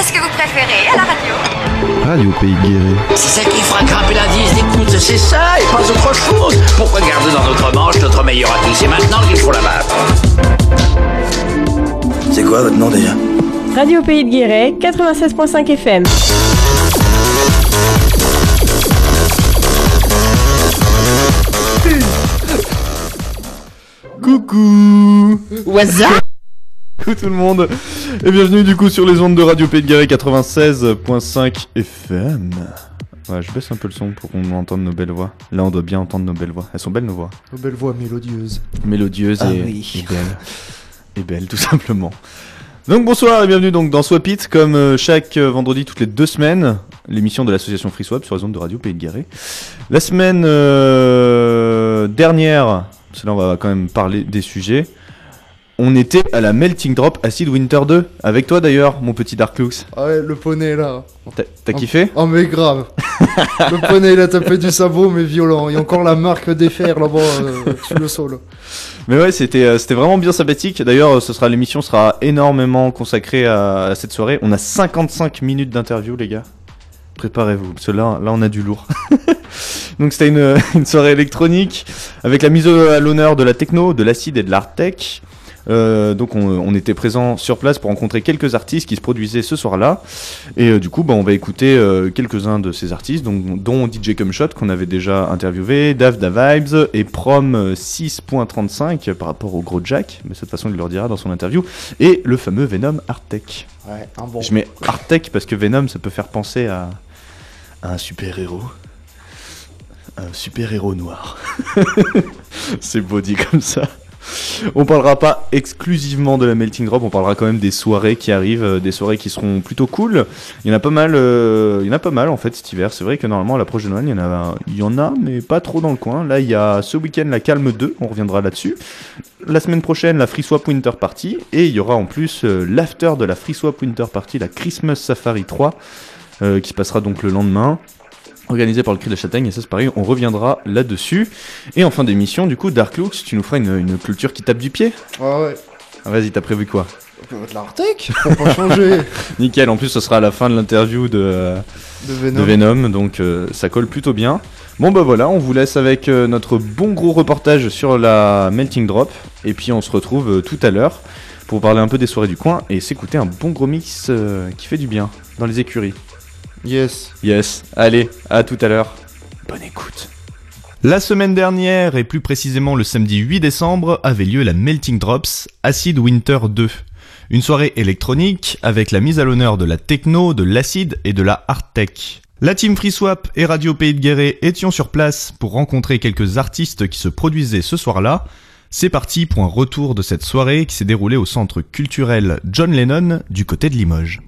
Qu'est-ce que vous préférez à la radio Radio Pays de Guéret. C'est ça qui fera grimper l'indice d'écoute, c'est ça et pas autre chose. Pourquoi garder dans notre manche notre meilleur atout C'est maintenant qu'il faut la battre. C'est quoi votre nom déjà Radio Pays de Guéret, 96.5 FM. Coucou What's up Coucou tout le monde Et bienvenue du coup sur les ondes de Radio Pays de Guéret 96.5 FM. Ouais, je baisse un peu le son pour qu'on entende nos belles voix. Là, on doit bien entendre nos belles voix. Elles sont belles nos voix. Nos belles voix mélodieuses. Mélodieuses Ah et, oui. et belles. Et belles, tout simplement. Donc bonsoir et bienvenue donc dans Swap It, comme euh, chaque euh, vendredi toutes les deux semaines, l'émission de l'association Free Swap sur les ondes de Radio Pays de Guéret. La semaine euh, dernière, parce que là on va quand même parler des sujets, on était à la Melting Drop Acid Winter 2, avec toi d'ailleurs, mon petit Dark Lux. Ah ouais, le poney là. T'as kiffé? Oh mais grave. le poney il a tapé du sabot mais violent. Il y a encore la marque des fers là-bas euh, sur le sol. Mais ouais, c'était euh, c'était vraiment bien sympathique. D'ailleurs, euh, ce sera l'émission sera énormément consacrée à, à cette soirée. On a 55 minutes d'interview, les gars. Préparez-vous, parce que là, là, on a du lourd. Donc c'était une, une soirée électronique avec la mise à l'honneur de la techno, de l'acide et de l'art tech. Euh, donc on, on était présent sur place pour rencontrer quelques artistes qui se produisaient ce soir-là. Et euh, du coup, bah, on va écouter euh, quelques-uns de ces artistes, donc, dont DJ Cumshot qu'on avait déjà interviewé, Dav Da Vibes et Prom euh, 6.35 par rapport au gros Jack, mais de toute façon il le redira dans son interview, et le fameux Venom Art Tech. Ouais, un bon. Je mets Art Tech parce que Venom ça peut faire penser à, à un super-héros. Un super-héros noir. C'est beau dit comme ça. On parlera pas exclusivement de la Melting Drop, on parlera quand même des soirées qui arrivent, euh, des soirées qui seront plutôt cool. Il y en a pas mal, euh, il y en a pas fait cet hiver. C'est vrai que normalement à l'approche de Noël, il y en a, mais pas trop dans le coin. Là, il y a ce week-end la Calme 2, on reviendra là-dessus. La semaine prochaine, la Free Swap Winter Party, et il y aura en plus euh, l'after de la Free Swap Winter Party, la Christmas Safari 3, euh, qui se passera donc le lendemain organisé par le Cri de la Châtaigne, et ça c'est pareil, on reviendra là-dessus. Et en fin d'émission, du coup, Dark Lux, tu nous feras une, une culture qui tape du pied Ouais ouais. Ah, Vas-y, t'as prévu quoi? De l'Artec Faut pas changer. Nickel, en plus ce sera à la fin de l'interview de, De de Venom. Donc euh, ça colle plutôt bien. Bon bah voilà, on vous laisse avec euh, notre bon gros reportage sur la Melting Drop, et puis on se retrouve euh, tout à l'heure pour parler un peu des soirées du coin et s'écouter un bon gros mix qui fait du bien dans les écuries. Yes. Yes, allez, à tout à l'heure. Bonne écoute. La semaine dernière, et plus précisément le samedi 8 décembre, avait lieu la Melting Drops Acid Winter 2. Une soirée électronique avec la mise à l'honneur de la techno, de l'acide et de la hard tech. La team FreeSwap et Radio Pays de Guéret étions sur place pour rencontrer quelques artistes qui se produisaient ce soir-là. C'est parti pour un retour de cette soirée qui s'est déroulée au centre culturel John Lennon du côté de Limoges.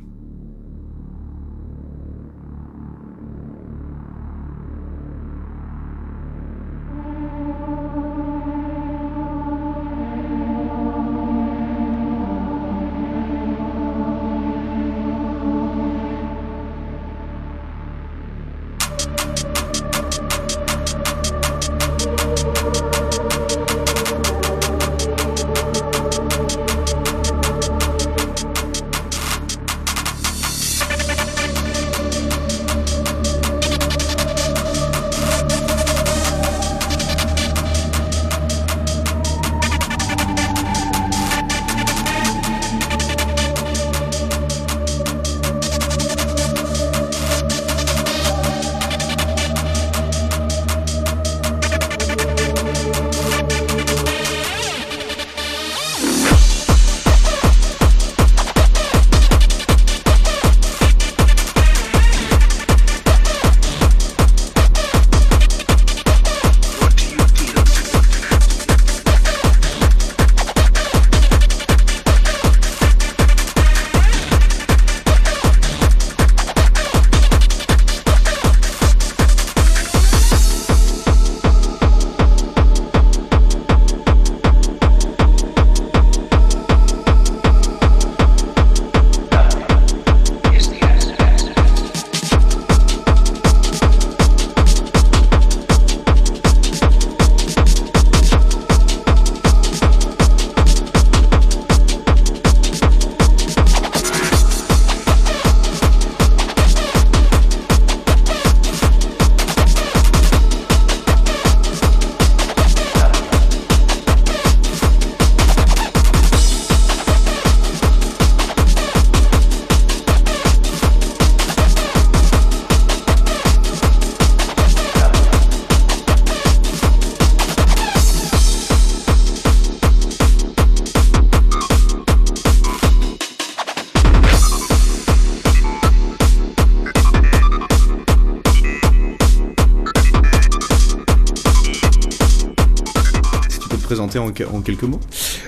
En, quelques mots?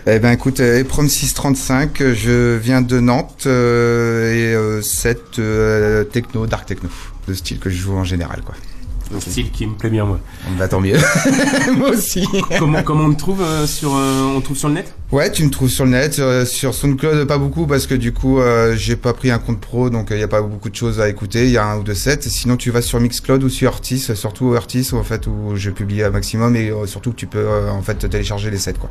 Eh ben écoute, euh, Eprom 635, euh, je viens de Nantes euh, et euh, techno, dark techno, le style que je joue en général quoi. Un style qui me plaît bien, moi. Bah tant mieux. Moi aussi. comment, comment on te trouve euh, sur, euh, on trouve sur le net? Ouais, tu me trouves sur le net, euh, sur SoundCloud pas beaucoup parce que du coup euh, j'ai pas pris un compte pro donc il y a pas beaucoup de choses à écouter, il y a un ou deux sets. Sinon tu vas sur Mixcloud ou sur Artis, euh, surtout Artis en fait où je publie un maximum et euh, surtout tu peux euh, en fait télécharger les sets quoi.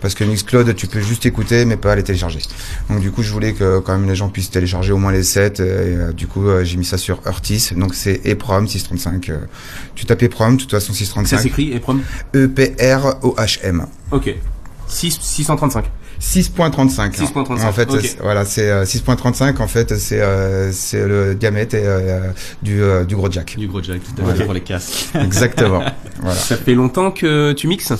Parce que Mixcloud tu peux juste écouter mais pas les télécharger. Donc du coup je voulais que quand même les gens puissent télécharger au moins les sets euh, et euh, du coup euh, j'ai mis ça sur Artis donc c'est EPROM 635. Euh, tu tapes EPROM de toute façon Ça 635. s'écrit, et prom E P R O H M. Ok. 6, 635. 6.35. 6.35, En fait, ok. c'est- voilà, c'est euh, 6.35. En fait, c'est euh, c'est le diamètre et, euh, du euh, du gros jack. Du gros jack, tout à fait, pour les casques. Exactement. voilà. Ça fait longtemps que tu mixes?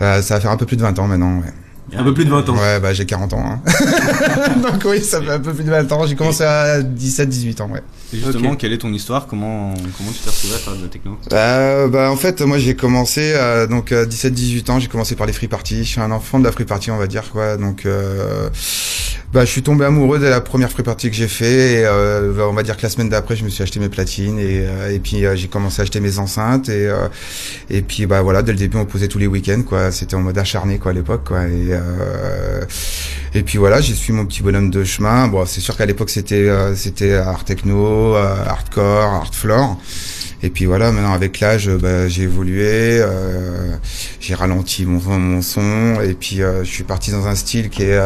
Euh, ça va faire un peu plus de 20 ans maintenant. Ouais. Un peu plus de 20 ans. Ouais, bah j'ai 40 ans. Hein. Donc oui, ça fait un peu plus de 20 ans. J'ai commencé à 17-18 ans. Ouais. Et justement, quelle est ton histoire? Comment comment tu t'es retrouvé à faire de la techno? Euh, bah en fait moi j'ai commencé à donc à 17 18 ans j'ai commencé par les free parties je suis un enfant de la free party on va dire quoi donc euh, bah je suis tombé amoureux de la première free party que j'ai fait et euh, on va dire que la semaine d'après je me suis acheté mes platines et euh, et puis euh, j'ai commencé à acheter mes enceintes et euh, et puis bah voilà dès le début on posait tous les week-ends quoi. C'était en mode acharné quoi à l'époque quoi. Et euh, et puis voilà j'ai suivi mon petit bonhomme de chemin. Bon c'est sûr qu'à l'époque c'était euh, c'était art techno hardcore art floor. Et puis voilà, maintenant avec l'âge, bah, j'ai évolué, j'ai ralenti mon, mon son, et puis je suis parti dans un style qui est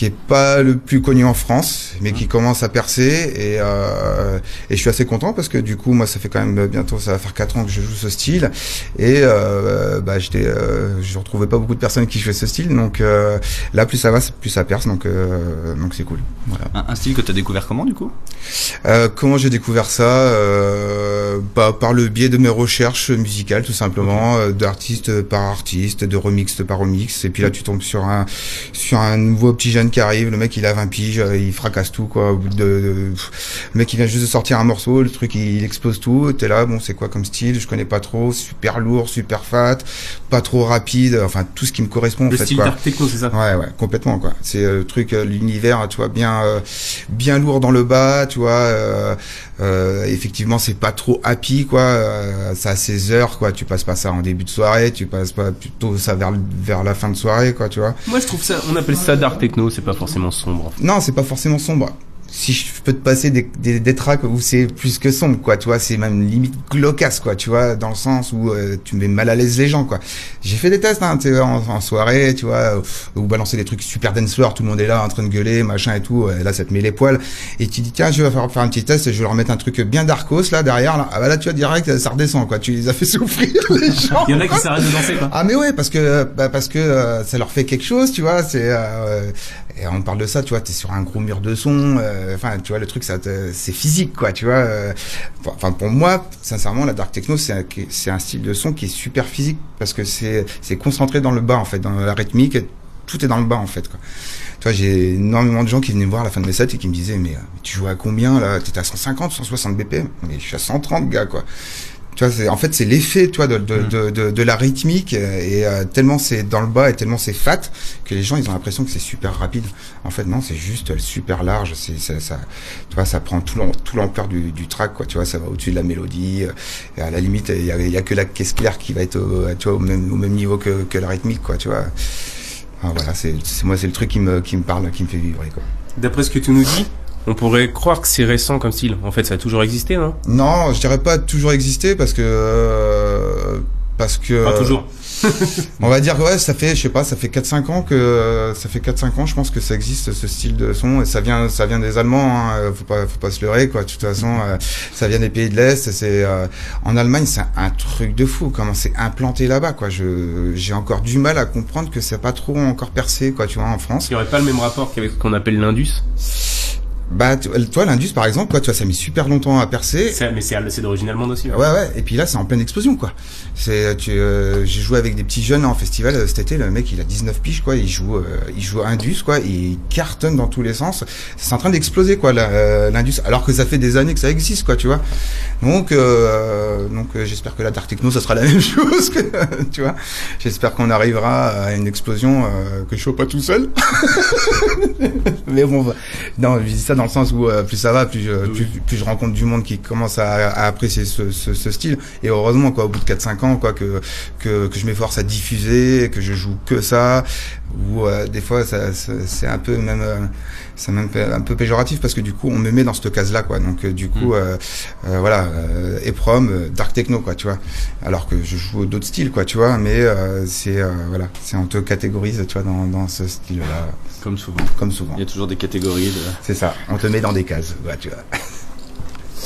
qui est pas le plus connu en France, mais qui commence à percer, et euh, et je suis assez content parce que du coup, moi, ça fait quand même bientôt, ça va faire quatre ans que je joue ce style, et euh, bah, j'étais, euh, je retrouvais pas beaucoup de personnes qui jouaient ce style, donc euh, là, plus ça va, plus ça perce, donc donc c'est cool. Voilà. un, un style que tu as découvert comment du coup? Comment j'ai découvert ça? Bah, Par le biais de mes recherches musicales, tout simplement, euh, d'artiste par artiste, de remix par remix. Et puis là, tu tombes sur un sur un nouveau petit jeune qui arrive. Le mec, il a 20 piges, euh, il fracasse tout, quoi. Au bout de, de- pff, le mec, il vient juste de sortir un morceau, le truc, il, il explose tout. T'es là, bon, c'est quoi comme style Je connais pas trop. Super lourd, super fat, pas trop rapide. Enfin, tout ce qui me correspond, en Le fait, style quoi. techno, c'est ça Ouais, ouais, complètement quoi. C'est euh, le truc, euh, l'univers, tu vois, bien, euh, bien lourd dans le bas, tu vois. euh, euh, effectivement, c'est pas trop happy quoi. Ça a ses heures quoi. Tu passes pas ça en début de soirée, tu passes pas plutôt ça vers vers la fin de soirée quoi, tu vois. Moi, je trouve ça, on appelle ça dark techno, c'est pas forcément sombre. Non, c'est pas forcément sombre. Si je peux te passer des, des, des tracks où c'est plus que sombre, quoi, tu vois, c'est même limite glaucasse, quoi, tu vois, dans le sens où euh, tu mets mal à l'aise les gens, quoi. J'ai fait des tests, hein, tu sais, en, en soirée, tu vois, où, où balancer des trucs super dance floor, tout le monde est là en train de gueuler, machin et tout, et là ça te met les poils, et tu dis tiens, je vais faire, faire un petit test, je vais leur mettre un truc bien darkos là derrière, là, ah bah là tu vois direct, ça redescend, quoi, tu les as fait souffrir les gens. Il y en a qui s'arrêtent de danser, quoi. Ah mais ouais parce que bah, parce que euh, ça leur fait quelque chose tu vois c'est euh, et on parle de ça tu vois t'es sur un gros mur de son euh, enfin tu vois le truc ça c'est physique quoi tu vois euh. enfin pour moi sincèrement la dark techno c'est un, style de son qui est super physique parce que c'est concentré dans le bas en fait dans la rythmique tout est dans le bas en fait quoi. Tu vois j'ai énormément de gens qui venaient me voir à la fin de mes sets et qui me disaient mais, euh, tu joues à combien là? T'es à 150 160 BPM mais je suis à 130 gars quoi tu vois, c'est, en fait, c'est l'effet, tu vois, de, de, de, de, de la rythmique euh, et euh, tellement c'est dans le bas et tellement c'est fat que les gens ils ont l'impression que c'est super rapide. En fait, non, c'est juste euh, super large. C'est, ça, ça, tu vois, ça prend tout, l'am- tout l'ampleur du, du track, quoi. Tu vois, ça va au-dessus de la mélodie. euh, et à la limite, il y a, il y a que la caisse claire qui va être, au, tu vois, au même, au même niveau que, que la rythmique, quoi. Tu vois. Enfin, voilà, c'est, c'est moi, c'est le truc qui me, qui me parle, qui me fait vibrer, quoi. D'après ce que tu nous dis, on pourrait croire que c'est récent comme style. En fait, ça a toujours existé, hein Non, je dirais pas toujours exister parce que euh, parce que Pas toujours. On va dire ouais, ça fait je sais pas, ça fait 4 5 ans que ça fait 4 5 ans, je pense que ça existe ce style de son et ça vient ça vient des Allemands hein, faut pas faut pas se leurrer quoi. De toute façon, euh, ça vient des pays de l'Est, c'est euh, en Allemagne, c'est un truc de fou comment c'est implanté là-bas quoi. Je j'ai encore du mal à comprendre que c'est pas trop encore percé quoi, tu vois en France. Il n'y aurait pas le même rapport qu'avec ce qu'on appelle l'Indus? Bah, tu- toi, l'Indus, par exemple, quoi, tu vois, ça met super longtemps à percer. Mais c'est c'est d'origine allemande aussi. hein. Ouais, ouais. Et puis là, c'est en pleine explosion, quoi. C'est, tu, euh, j'ai joué avec des petits jeunes en festival euh, cet été. Le mec, il a 19 piges, quoi. Il joue, euh, il joue Indus, quoi. Et il cartonne dans tous les sens. C'est en train d'exploser, quoi, euh, l'Indus. Alors que ça fait des années que ça existe, quoi, tu vois. Donc, euh, donc, euh, j'espère que la Dark Techno, ça sera la même chose, que, tu vois. J'espère qu'on arrivera à une explosion euh, que je sois pas tout seul. Mais bon, bah, non, je dis ça dans le sens où euh, plus ça va, plus, je- plus, plus je rencontre du monde qui commence à, à apprécier ce, ce, ce style. Et heureusement, quoi, au bout de 4-5 ans, quoi, que, que, que je m'efforce à diffuser, que je joue que ça, ou euh, des fois, ça, ça- c'est un peu même, euh, c'est même fait un peu péjoratif parce que du coup, on me met dans cette case-là, quoi. Donc, euh, du coup, euh, euh, voilà, euh, Eprom, euh, Dark Techno, quoi, tu vois. Alors que je joue d'autres styles, quoi, tu vois. Mais euh, c'est, euh, voilà, c'est on te catégorise, tu vois, dans, dans ce style-là, Comme souvent. comme souvent. Il y a toujours des catégories. De... C'est ça, on te met dans des cases, ouais, tu vois.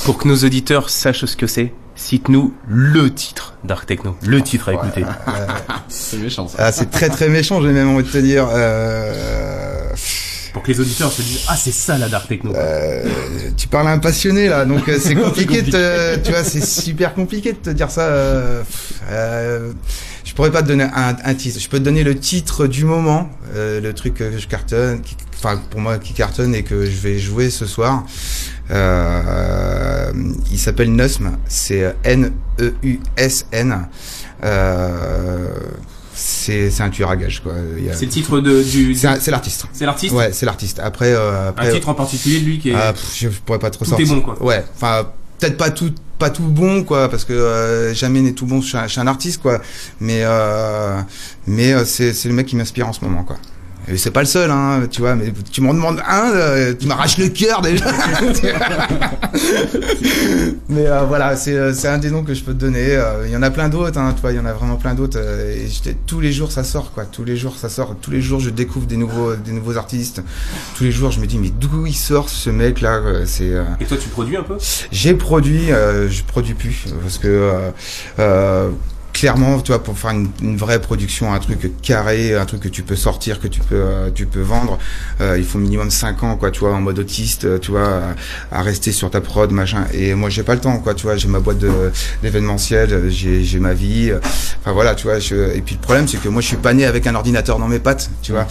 Pour que nos auditeurs sachent ce que c'est, cite-nous le titre Dark Techno. Le titre à écouter. C'est méchant ça. Ah, c'est très très méchant, j'ai même envie de te dire. Euh... Pour que les auditeurs se disent Ah, c'est ça la Dark Techno. euh, tu parles à un passionné là, donc euh, c'est compliqué, de te- tu vois, c'est super compliqué de te dire ça. euh, euh, je pourrais pas te donner un, un titre. Je peux te donner le titre du moment, euh, le truc que je cartonne, qui- enfin pour moi qui cartonne et que je vais jouer ce soir. Euh, il s'appelle Nusm, c'est N-E-U-S-N. Euh, c'est c'est un tueur à gage quoi. C'est le titre de, du. C'est un- l'artiste. C'est l'artiste Ouais, c'est l'artiste. Après, euh, Un après titre en particulier de lui qui est. ah, pff, je pourrais pas trop Tout sortir. est bon, quoi. Ouais, enfin peut-être pas tout pas tout bon quoi parce que euh, jamais n'est tout bon chez un, chez un artiste quoi. Mais euh, mais euh, c'est c'est le mec qui m'inspire en ce moment quoi. Et c'est pas le seul, hein, tu vois, mais tu m'en demandes un, euh, tu m'arraches le cœur déjà. mais euh, voilà, c'est euh, c'est un des noms que je peux te donner. Euh, Il y en a plein d'autres, hein, tu vois, il y en a vraiment plein d'autres. et j'étais- tous les jours ça sort, quoi. Tous les jours ça sort. Tous les jours je découvre des nouveaux des nouveaux artistes. Tous les jours je me dis mais d'où il sort ce mec là C'est euh, Et toi, tu produis un peu? J'ai produit, euh, je produis plus parce que euh, euh, clairement, tu vois, pour faire une, une vraie production, un truc carré, un truc que tu peux sortir, que tu peux, euh, tu peux vendre, euh, il faut minimum 5 ans, quoi, tu vois, en mode autiste, euh, tu vois, à, à rester sur ta prod, machin. Et moi, j'ai pas le temps, quoi, tu vois, j'ai ma boîte d'événementiel, j'ai j'ai ma vie, euh, enfin voilà, tu vois. Je, et puis le problème, c'est que moi, je suis pas né avec un ordinateur dans mes pattes, tu vois.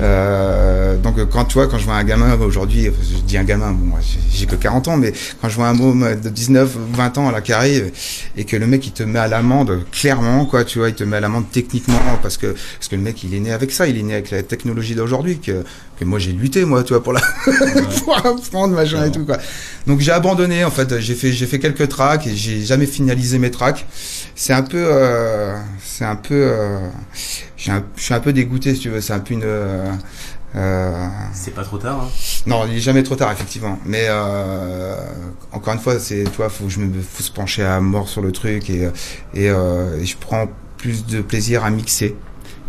Euh, donc euh, quand tu vois, quand je vois un gamin aujourd'hui, je dis un gamin, bon, moi, j'ai- que 40 ans, mais quand je vois un môme de 19, 20 ans là qui arrive et que le mec il te met à l'amende clairement, quoi, tu vois, il te met à l'amende techniquement parce que parce que le mec il est né avec ça, il est né avec la technologie d'aujourd'hui que que moi j'ai lutté moi, tu vois, pour la pour apprendre machin et tout quoi. Donc j'ai abandonné en fait, j'ai fait j'ai fait quelques tracks et j'ai jamais finalisé mes tracks. C'est un peu euh, c'est un peu euh, un- je suis un peu dégoûté si tu veux, c'est un peu une euh, euh, C'est pas trop tard. Hein. non, il est jamais trop tard, effectivement. Mais euh, encore une fois, c'est, toi, faut que je me, faut se pencher à mort sur le truc et et, euh, et je prends plus de plaisir à mixer,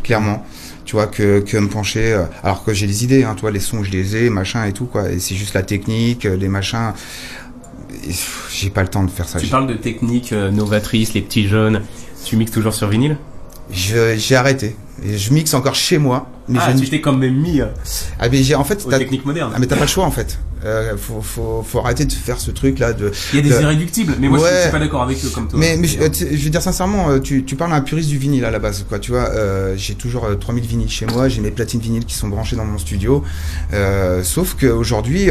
clairement. Tu vois que que me pencher. euh, alors que j'ai des idées, hein, toi, les sons, je les ai, machin et tout quoi. Et c'est juste la technique, euh, les machins. J'ai pas le temps de faire ça. Tu parles de techniques euh, novatrices, les petits jeunes. Tu mixes toujours sur vinyle? J'ai arrêté. Et je mixe encore chez moi. Mais Ah, je tu t'es quand même mis euh, ah, mais j'ai en fait aux t'as- techniques modernes. ah, mais t'as pas le choix en fait. Euh, faut, faut, faut arrêter de faire ce truc là de. Il y a des de- irréductibles, mais moi je Ouais. suis pas d'accord avec eux comme toi. Mais, mais je, euh, je veux dire sincèrement, euh, tu, tu parles à un puriste du vinyle à la base, quoi. Tu vois, euh, j'ai toujours euh, 3000 vinyles chez moi, j'ai mes platines vinyles qui sont branchées dans mon studio. Euh, sauf qu'aujourd'hui,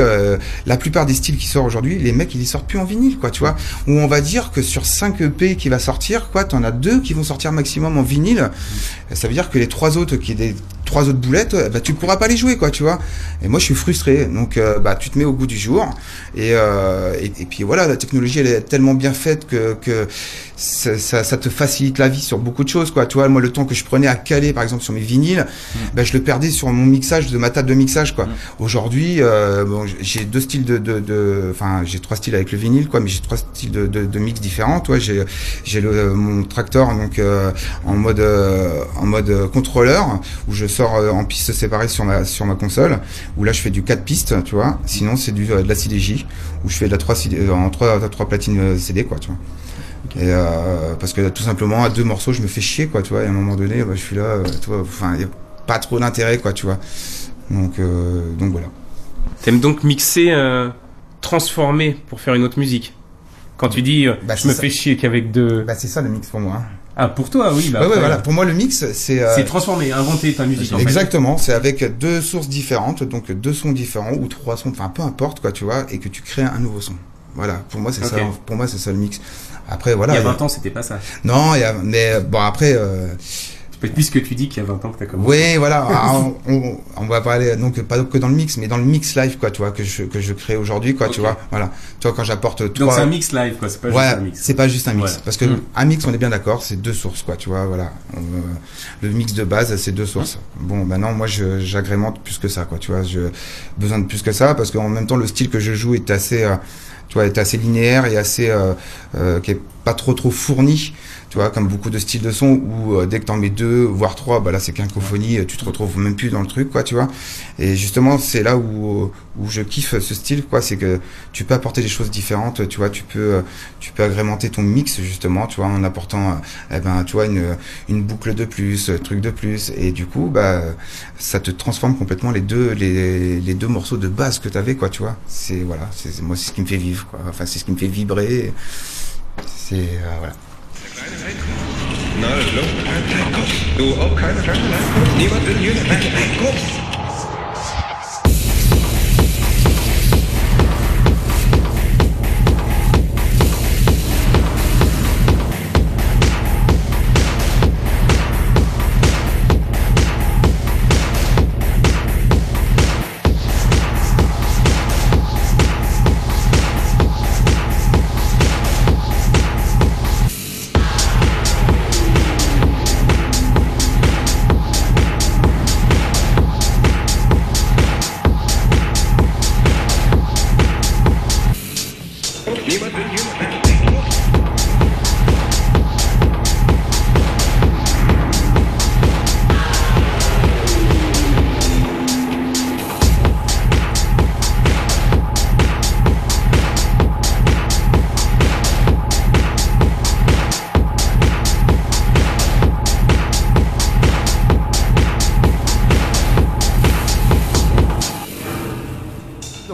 la plupart des styles qui sortent aujourd'hui, les mecs ils y sortent plus en vinyle, quoi. Tu vois, où on va dire que sur 5 EP qui va sortir, quoi, t'en as deux qui vont sortir maximum en vinyle. Ça veut dire que les trois autres qui des trois autres boulettes, euh, bah tu pourras pas les jouer, quoi. Tu vois. Et moi je suis frustré, donc euh, bah tu te mets au goût du jour. Et, euh, et, puis voilà, la technologie elle est tellement bien faite que ça, ça, ça te facilite la vie sur beaucoup de choses quoi. Tu vois, moi le temps que je prenais à caler par exemple sur mes vinyles, ben, je le perdais sur mon mixage de ma table de mixage quoi. Aujourd'hui, euh, bon, j'ai deux styles de, de, de- enfin j'ai trois styles avec le vinyle quoi, mais j'ai trois styles de, de, de mix différents. Toi, j'ai j'ai le mon tracteur donc euh, en mode euh, en mode contrôleur où je sors euh, en pistes séparées sur ma sur ma console où là je fais du 4 pistes, tu vois. Sinon c'est du euh, de la CDJ où je fais de la 3 CD, euh, en 3 trois platines CD quoi, tu vois. Et euh, parce que tout simplement à deux morceaux je me fais chier quoi, tu vois. Et à un moment donné, bah, je suis là, euh, tu vois. Enfin, y a pas trop d'intérêt quoi, tu vois. Donc euh, donc voilà. T'aimes donc mixer, euh, transformer pour faire une autre musique? Quand tu dis, euh, Bah, je me ça. fais chier qu'avec deux. Bah c'est ça le mix pour moi. hein. Ah, pour toi, oui. Bah, ouais, ouais, voilà. Pour moi le mix c'est. euh, C'est transformer, inventer ta musique. en. Exactement, c'est avec deux sources différentes, donc deux sons différents ou trois sons, enfin peu importe quoi, tu vois, et que tu crées un nouveau son. Voilà, pour moi c'est ça. Pour moi c'est ça le mix. Après voilà. Il y a il y a- 20 ans, c'était pas ça. Non, il y a, mais bon après. Euh, Puisque tu dis qu'il y a 20 ans que t'as commencé. oui, voilà. ah, on, on, on va parler donc pas que dans le mix, mais dans le mix live quoi, tu vois, que je que je crée aujourd'hui quoi, tu vois. Voilà. Tu vois quand j'apporte Donc trois. c'est un mix live, quoi. C'est pas Ouais, juste un mix. c'est pas juste un mix. Voilà. Parce que Mm. un mix, on est bien d'accord, c'est deux sources, quoi, tu vois, voilà. On, euh, le mix de base, c'est deux sources. Bon, maintenant, moi, j'agrémente plus que ça, quoi, tu vois. Je besoin de plus que ça parce qu'en même temps, le style que je joue est assez, euh, tu vois, est assez linéaire et assez, euh, euh, qui est pas trop trop fourni. Tu vois, comme beaucoup de styles de son où euh, dès que t'en mets deux, voire trois, bah là c'est qu'incophonie, tu te retrouves même plus dans le truc, quoi, tu vois. Et justement, c'est là où où je kiffe ce style, quoi, c'est que tu peux apporter des choses différentes, tu vois, tu peux euh, tu peux agrémenter ton mix justement, tu vois, en apportant, euh, eh ben, tu vois, une une boucle de plus, euh, truc de plus, et du coup, bah, ça te transforme complètement les deux les les deux morceaux de base que t'avais, quoi, tu vois. C'est voilà, c'est moi c'est ce qui me fait vivre, quoi. Enfin, c'est ce qui me fait vibrer. C'est euh, voilà. Nein, du auch keine Schlange, niemand will hier eine Schlange,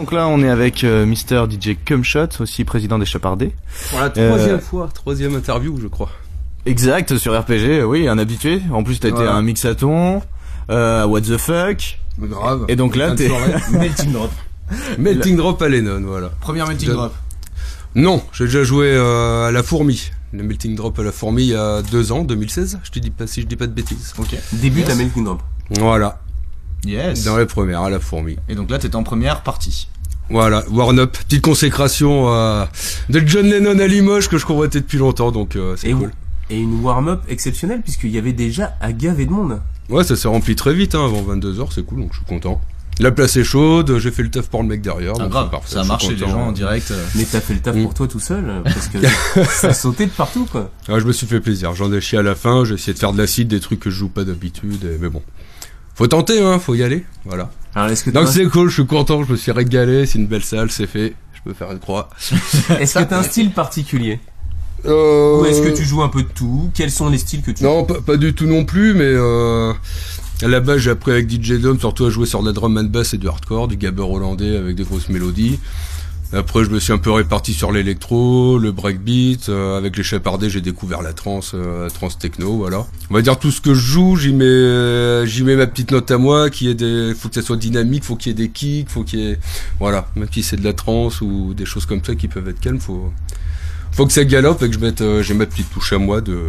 Donc là, on est avec euh, Mister DJ Cumshot, aussi président des Chapardés. Voilà, Euh, troisième fois, troisième interview, je crois. Exact, sur RPG, oui, un habitué. En plus, t'as été à un mixaton, euh, à What the Fuck. Grave. Et donc là, t'es... Melting drop. Melting Drop à Lennon, voilà. Première melting drop. Non, j'ai déjà joué euh, à la fourmi. Le Melting Drop à la fourmi il y a deux ans, 2016. Je te dis pas si je dis pas de bêtises. Ok. Début à Melting drop. Voilà, Yes. dans les premières à la fourmi. Et donc là, t'étais en première partie. Voilà, Warn Up, petite consécration euh, de John Lennon à Limoges que je convoitais depuis longtemps, donc euh, c'est Et, cool. et une warm-up exceptionnelle puisqu'il y avait déjà à gaver de monde. Ouais, ça s'est rempli très vite, hein, avant 22h, c'est cool, donc je suis content. La place est chaude, j'ai fait le taf pour le mec derrière. Ah, donc grave, parfait, ça a marché, les gens en direct. euh. Mais t'as fait le taf Mm. pour toi tout seul euh, parce que ça sautait de partout quoi. Ah, je me suis fait plaisir, j'en ai chié à la fin, j'ai essayé de faire de l'acide, des trucs que je joue pas d'habitude, mais bon. Faut tenter, hein, faut y aller, voilà. Alors est-ce que Donc c'est cool, je suis content, je me suis régalé, c'est une belle salle, c'est fait, je peux faire une croix. est-ce que t'as un style particulier? Euh... ou est-ce que tu joues un peu de tout? Quels sont les styles que tu Non, pas, pas du tout non plus, mais euh, à la base j'ai appris avec DJ Dom surtout à jouer sur de la drum and bass et du hardcore, du gabber hollandais avec des grosses mélodies. Après je me suis un peu réparti sur l'électro, le breakbeat, euh, avec les chapardés j'ai découvert la trance, euh, trance techno, voilà. On va dire tout ce que je joue, j'y mets, euh, j'y mets ma petite note à moi, qui est des, faut que ça soit dynamique, faut qu'il y ait des kicks, faut qu'il y ait, voilà, même si c'est de la trance ou des choses comme ça qui peuvent être calmes, faut, faut que ça galope et que je mette, euh, j'ai ma petite touche à moi de,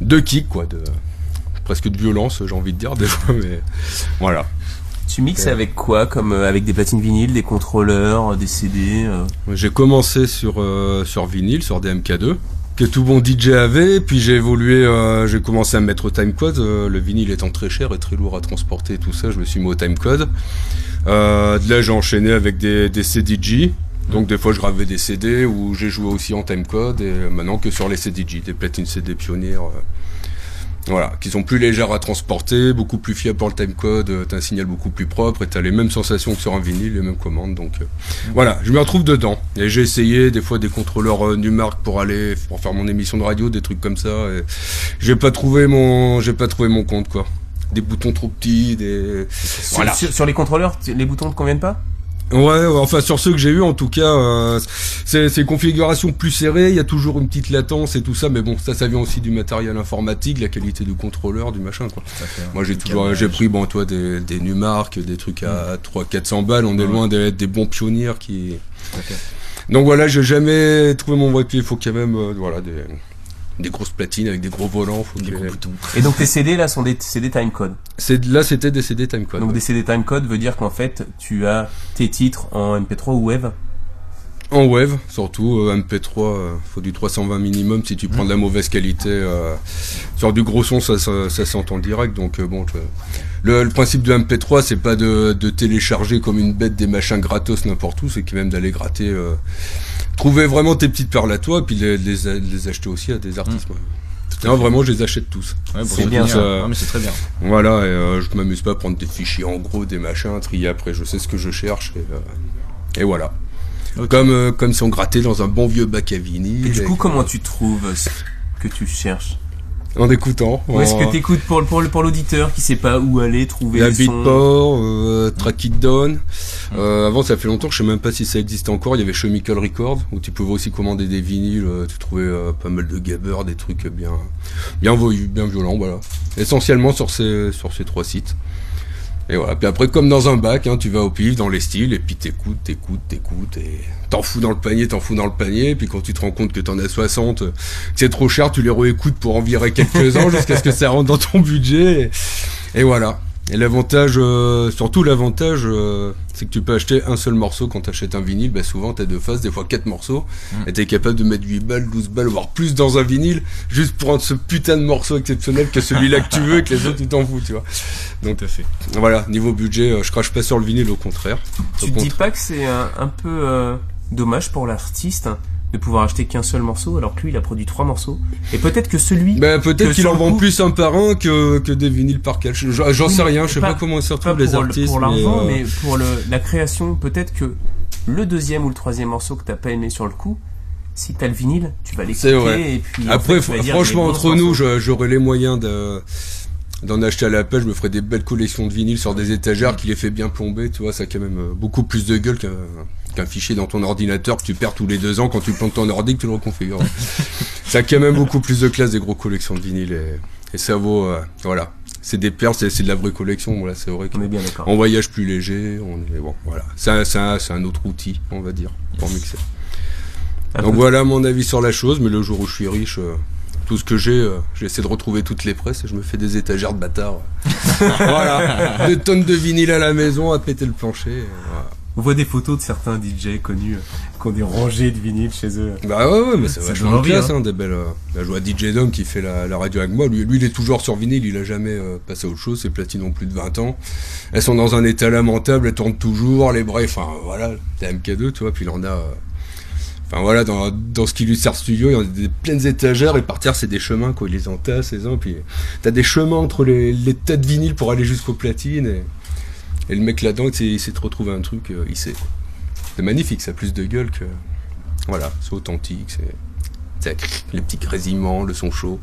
de kick quoi, de presque de violence, j'ai envie de dire fois, mais voilà. Tu mixes avec quoi Comme euh, avec des platines vinyles, des contrôleurs, des CD euh J'ai commencé sur euh, sur vinyle, sur des MK2 que tout bon DJ avait, puis j'ai évolué, euh, j'ai commencé à me mettre au timecode, euh, le vinyle étant très cher et très lourd à transporter, tout ça, je me suis mis au timecode. Euh, de là j'ai enchaîné avec des, des CDJ, donc des fois je gravais des CD où j'ai joué aussi en timecode et maintenant que sur les CDJ, des platines CD pionnières. euh, voilà, qui sont plus légères à transporter, beaucoup plus fiables pour le timecode, euh, t'as un signal beaucoup plus propre et t'as les mêmes sensations que sur un vinyle, les mêmes commandes, donc euh, voilà, je me retrouve dedans. Et j'ai essayé des fois des contrôleurs euh, Numark pour aller pour faire mon émission de radio, des trucs comme ça. Et j'ai pas trouvé mon j'ai pas trouvé mon compte quoi. Des boutons trop petits, des Sur- voilà. sur, sur les contrôleurs, les boutons ne te conviennent pas? Ouais, enfin sur ceux que j'ai eu en tout cas, euh, c'est configurations plus serrées, il y a toujours une petite latence et tout ça, mais bon, ça, ça vient aussi du matériel informatique, la qualité du contrôleur, du machin quoi. Moi j'ai toujours, j'ai pris bon toi des, des Numark, des trucs à 3 400 balles, on est loin d'être des bons pionniers qui. Donc voilà, j'ai jamais trouvé mon vrai pied, il faut quand même euh, voilà des des grosses platines avec des gros volants, faut Des que- gros boutons. Et donc tes CD là sont des CD timecode. C'est là c'était des CD timecode. Donc ouais. des CD timecode veut dire qu'en fait tu as tes titres en MP3 ou Wave. En wave, surtout euh, MP3, euh, faut du 320 minimum. Si tu prends de la mauvaise qualité, euh, sur du gros son, ça, ça, ça s'entend direct. Donc euh, bon, le, le principe de MP3, c'est pas de, de télécharger comme une bête des machins gratos n'importe où, c'est quand même d'aller gratter, euh, trouver vraiment tes petites perles à toi, et puis les, les, a- les acheter aussi à des artistes. ouais. Non, vraiment, je les achète tous. Ouais, C'est bien, ça. euh, mais c'est très bien. Voilà, et euh, je m'amuse pas à prendre des fichiers en gros, des machins, trier après, je sais ce que je cherche, et, euh, et voilà. Comme, euh, comme si on grattait dans un bon vieux bac à vinyle. Et du coup comment tu trouves ce que tu cherches? En écoutant. Ou est-ce en- que t'écoutes pour, pour, pour l'auditeur qui sait pas où aller trouver La le son Beatport, euh, Track It Down. Euh, avant, ça fait longtemps, je sais même pas si ça existe encore. Il y avait Chemical Records, où tu pouvais aussi commander des vinyles. euh, tu trouvais euh, pas mal de gabbers, des trucs bien, bien bien violents, voilà. Essentiellement sur ces, sur ces trois sites. Et voilà. Puis après, comme dans un bac, hein, tu vas au pif, dans les styles, et puis t'écoutes, t'écoutes, t'écoutes, et t'en fous dans le panier, t'en fous dans le panier, et puis quand tu te rends compte que t'en as 60, euh, que c'est trop cher, tu les réécoutes pour en virer quelques-uns jusqu'à ce que ça rentre dans ton budget, et, et voilà. Et l'avantage, euh, surtout l'avantage, euh, c'est que tu peux acheter un seul morceau quand t'achètes un vinyle. Bah souvent t'as deux faces, des fois quatre morceaux, et t'es capable de mettre 8 balles, 12 balles, voire plus dans un vinyle, juste pour prendre ce putain de morceau exceptionnel que celui-là que tu veux et que les autres tu t'en fous, tu vois. Donc Tout à fait. voilà, niveau budget, euh, je crache pas sur le vinyle, au contraire. Au Tu te dis pas que c'est un, un peu dommage pour l'artiste de pouvoir acheter qu'un seul morceau alors que lui il a produit trois morceaux et peut-être que celui Bah peut-être qu'il en vend coup- plus un par un que, que des vinyles par. Je- J'en sais rien, je sais pas, pas- comment se retrouvent les le- artistes. pour l'argent mais, mais, euh, pour le, la création peut-être que le deuxième ou le troisième morceau que t'as pas aimé sur le coup si t'as le vinyle tu vas l'écouter et puis en Après, fait, fr- franchement, entre nous, j'aurais les moyens de d'en acheter à la pêche, je me ferais des belles collections de vinyles sur des étagères qui les fait bien plomber, tu vois, ça a quand même euh, beaucoup plus de gueule qu'un qu'un fichier dans ton ordinateur que tu perds tous les deux ans quand tu plantes ton ordi que tu le reconfigures. ça a quand même beaucoup plus de classe des gros collections de vinyles et, et ça vaut, euh, voilà. C'est des perles, c'est de la vraie collection, voilà, c'est vrai on est bien d'accord qu'on voyage plus léger, on est, bon, voilà. C'est un, autre outil, on va dire, pour mixer. Donc voilà mon avis sur la chose, mais le jour où je suis riche, euh, tout ce que j'ai, euh, j'essaie de retrouver toutes les presses et je me fais des étagères de bâtard. voilà, des tonnes de vinyle à la maison, à péter le plancher. voilà. On voit des photos de certains DJ connus euh, qui ont des rangées de vinyle chez eux Bah ouais, ouais, mais c'est Ça vachement donne envie, classe, hein. hein, des belles. euh, Là, je vois DJ Dom qui fait la, la radio avec moi. Lui, lui, il est toujours sur vinyle, il a jamais euh, passé à autre chose. Ses platines ont plus de 20 ans. Elles sont dans un état lamentable, elles tournent toujours, les bras, enfin voilà, t'as MK2, tu vois, puis il en a. euh, Enfin voilà, dans, dans ce qui lui sert studio, il y a des pleines étagères et par terre c'est des chemins quoi, il les entasse, les uns, puis t'as des chemins entre les, les tas de vinyles pour aller jusqu'aux platines et, et le mec là-dedans il s'est- retrouvé un truc, euh, il sait. C'est magnifique, ça a plus de gueule que. Voilà, c'est authentique, c'est. c'est Les petits grésillements, le son chaud.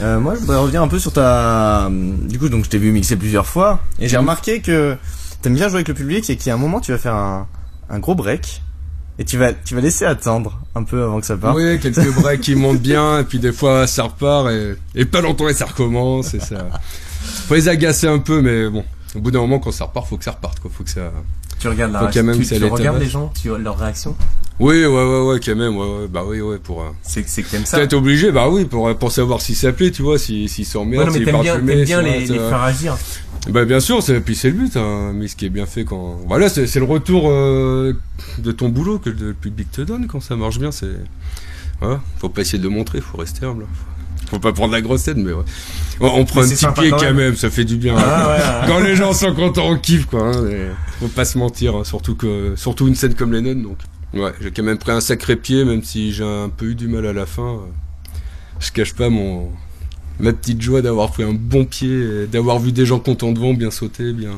Euh, moi, je voudrais revenir un peu sur ta. Du coup, donc je t'ai vu mixer plusieurs fois et j'ai remarqué que t'aimes bien jouer avec le public et qu'il y a un moment tu vas faire un, un gros break et tu vas tu vas laisser attendre un peu avant que ça parte. Oui, quelques breaks qui montent bien, et puis des fois ça repart, et, et pas longtemps et ça recommence, et ça. Faut les agacer un peu, mais bon. Au bout d'un moment, quand ça repart, faut que ça reparte, quoi. Faut que ça. tu regardes la quand même tu, ça tu regardes les gens tu, leur réaction Oui, ouais, ouais, ouais, quand même, ouais, ouais, bah oui, ouais, pour. euh, c'est c'est t'aimes ça T'es obligé, bah oui, pour, pour savoir si ça plaît, tu vois, si, s'ils sont Ouais, merde, non, mais s'ils t'aimes partent bien, t'aimes bien les, euh, faire agir. Bah bien sûr, c'est, puis c'est le but, hein, mais ce qui est bien fait quand... Voilà, c'est, c'est le retour euh, de ton boulot que le public te donne quand ça marche bien, c'est... Voilà, faut pas essayer de le montrer, faut rester humble. Faut pas prendre la grosse tête, mais ouais. On prend Mais un petit pied quand même. même. ça fait du bien. Ah, ouais, ouais. Quand les gens sont contents, on kiffe, quoi. Hein, faut pas se mentir, hein, surtout que surtout une scène comme Lennon, donc... Ouais, j'ai quand même pris un sacré pied, même si j'ai un peu eu du mal à la fin. Je cache pas mon... Ma petite joie d'avoir pris un bon pied, d'avoir vu des gens contents devant, bien sauter, bien...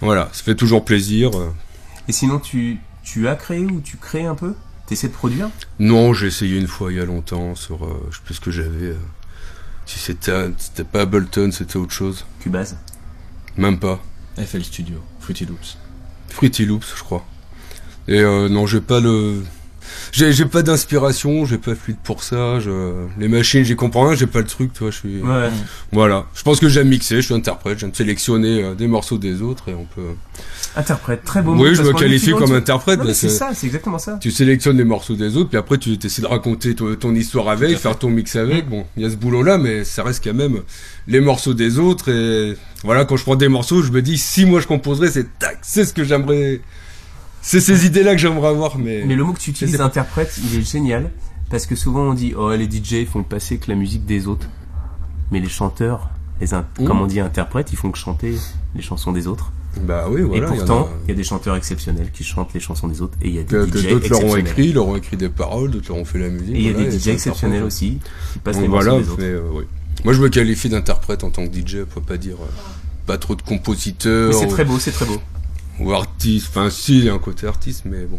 Voilà, ça fait toujours plaisir. Et sinon, tu, tu as créé ou tu crées un peu? T'essaies de produire? Non, j'ai essayé une fois il y a longtemps sur, euh, je sais plus ce que j'avais. euh, si c'était, c'était pas Ableton, c'était autre chose. Cubase? Même pas. FL Studio, Fruity Loops. Fruity Loops, je crois. Et euh, non, j'ai pas le. J'ai, j'ai pas d'inspiration, j'ai pas fluide pour ça. Je... Les machines, j'y comprends rien, j'ai pas le truc, tu vois. Je suis. Ouais. Voilà. Je pense que j'aime mixer, je suis interprète, j'aime sélectionner des morceaux des autres et on peut. Interprète, très beau. Oui, mot, je parce me qualifie comme interprète c'est ça, c'est exactement ça. Tu sélectionnes les morceaux des autres, puis après tu essaies de raconter ton, ton histoire avec, faire ton mix avec. Bon, il y a ce boulot-là, mais ça reste quand même les morceaux des autres. Et voilà, quand je prends des morceaux, je me dis si moi je composerais, c'est tac, c'est ce que j'aimerais. C'est ces idées-là que j'aimerais avoir, mais. Mais le mot que tu utilises, interprète, il est génial. Parce que souvent on dit, oh, les DJ font passer que la musique des autres. Mais les chanteurs, les Mmh. comme on dit interprètes, ils font que chanter les chansons des autres. Bah oui, voilà. et il y en pourtant, a- il y, a des chanteurs exceptionnels qui chantent les chansons des autres. Et il y a des que, que d'autres leur ont écrit, leur ont écrit des paroles, d'autres leur ont fait la musique. Et il y a des DJ exceptionnels aussi qui passent Donc les voilà, morceaux des autres. mais, euh, oui. Moi je me qualifie d'interprète en tant que DJ, faut pas dire euh, pas trop de compositeur. Mais c'est ou- très beau, c'est très beau. ou artiste. Enfin, si, il y a un côté artiste, mais bon.